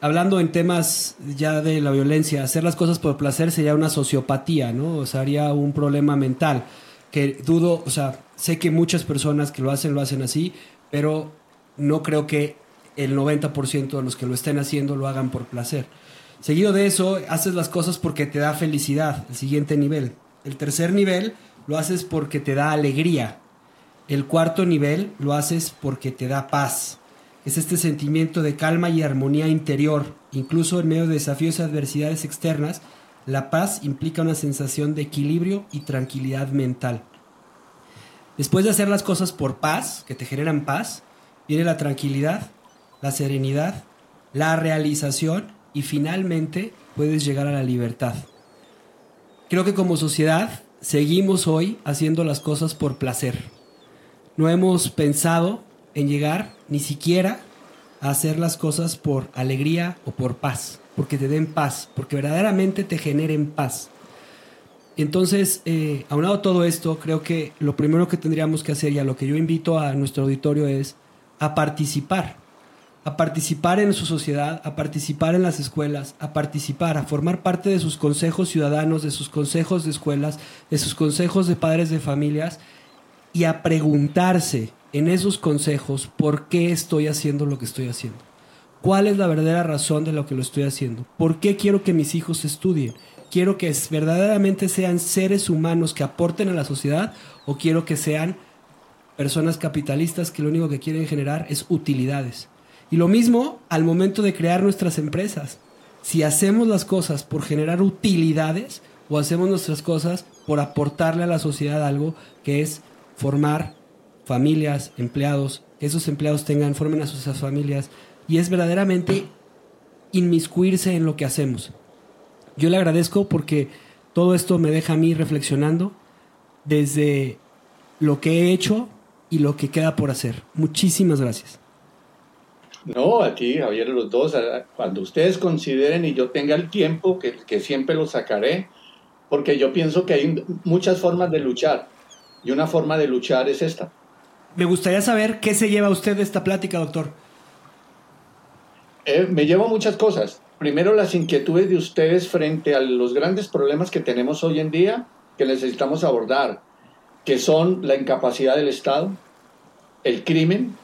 hablando en temas ya de la violencia, hacer las cosas por placer sería una sociopatía, ¿no? O sea, haría un problema mental. Que dudo, o sea, sé que muchas personas que lo hacen lo hacen así, pero no creo que el 90% de los que lo estén haciendo lo hagan por placer. Seguido de eso, haces las cosas porque te da felicidad, el siguiente nivel. El tercer nivel lo haces porque te da alegría. El cuarto nivel lo haces porque te da paz es este sentimiento de calma y armonía interior. Incluso en medio de desafíos y adversidades externas, la paz implica una sensación de equilibrio y tranquilidad mental. Después de hacer las cosas por paz, que te generan paz, viene la tranquilidad, la serenidad, la realización y finalmente puedes llegar a la libertad. Creo que como sociedad seguimos hoy haciendo las cosas por placer. No hemos pensado en llegar ni siquiera a hacer las cosas por alegría o por paz, porque te den paz, porque verdaderamente te generen paz. Entonces, eh, aunado todo esto, creo que lo primero que tendríamos que hacer y a lo que yo invito a nuestro auditorio es a participar, a participar en su sociedad, a participar en las escuelas, a participar, a formar parte de sus consejos ciudadanos, de sus consejos de escuelas, de sus consejos de padres de familias y a preguntarse en esos consejos por qué estoy haciendo lo que estoy haciendo. ¿Cuál es la verdadera razón de lo que lo estoy haciendo? ¿Por qué quiero que mis hijos estudien? ¿Quiero que verdaderamente sean seres humanos que aporten a la sociedad o quiero que sean personas capitalistas que lo único que quieren generar es utilidades? Y lo mismo al momento de crear nuestras empresas. Si hacemos las cosas por generar utilidades o hacemos nuestras cosas por aportarle a la sociedad algo que es formar familias, empleados, que esos empleados tengan, formen a sus familias, y es verdaderamente inmiscuirse en lo que hacemos. Yo le agradezco porque todo esto me deja a mí reflexionando desde lo que he hecho y lo que queda por hacer. Muchísimas gracias. No, a ti, Javier, los dos, cuando ustedes consideren y yo tenga el tiempo, que, que siempre lo sacaré, porque yo pienso que hay muchas formas de luchar y una forma de luchar es esta, me gustaría saber qué se lleva usted de esta plática, doctor. Eh, me llevo muchas cosas. Primero, las inquietudes de ustedes frente a los grandes problemas que tenemos hoy en día que necesitamos abordar, que son la incapacidad del Estado, el crimen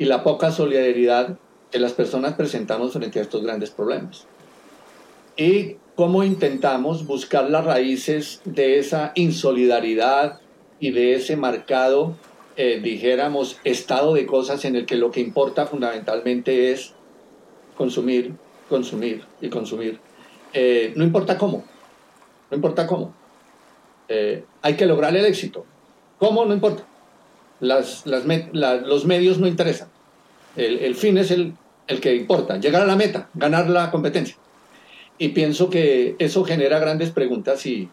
y la poca solidaridad que las personas presentamos frente a estos grandes problemas. Y cómo intentamos buscar las raíces de esa insolidaridad y de ese marcado eh, dijéramos, estado de cosas en el que lo que importa fundamentalmente es consumir, consumir y consumir. Eh, no importa cómo, no importa cómo. Eh, hay que lograr el éxito. ¿Cómo? No importa. Las, las los medios no interesan. El, el fin es el, el que importa, llegar a la meta, ganar la competencia. Y pienso que eso genera grandes preguntas y,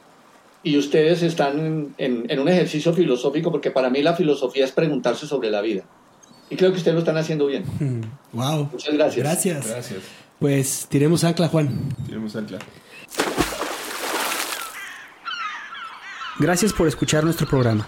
y ustedes están en, un ejercicio filosófico, porque para mí la filosofía es preguntarse sobre la vida. Y creo que ustedes lo están haciendo bien. *laughs* Wow. Muchas gracias. Gracias. Gracias. Pues tiremos ancla, Juan. Tiremos ancla. Gracias por escuchar nuestro programa.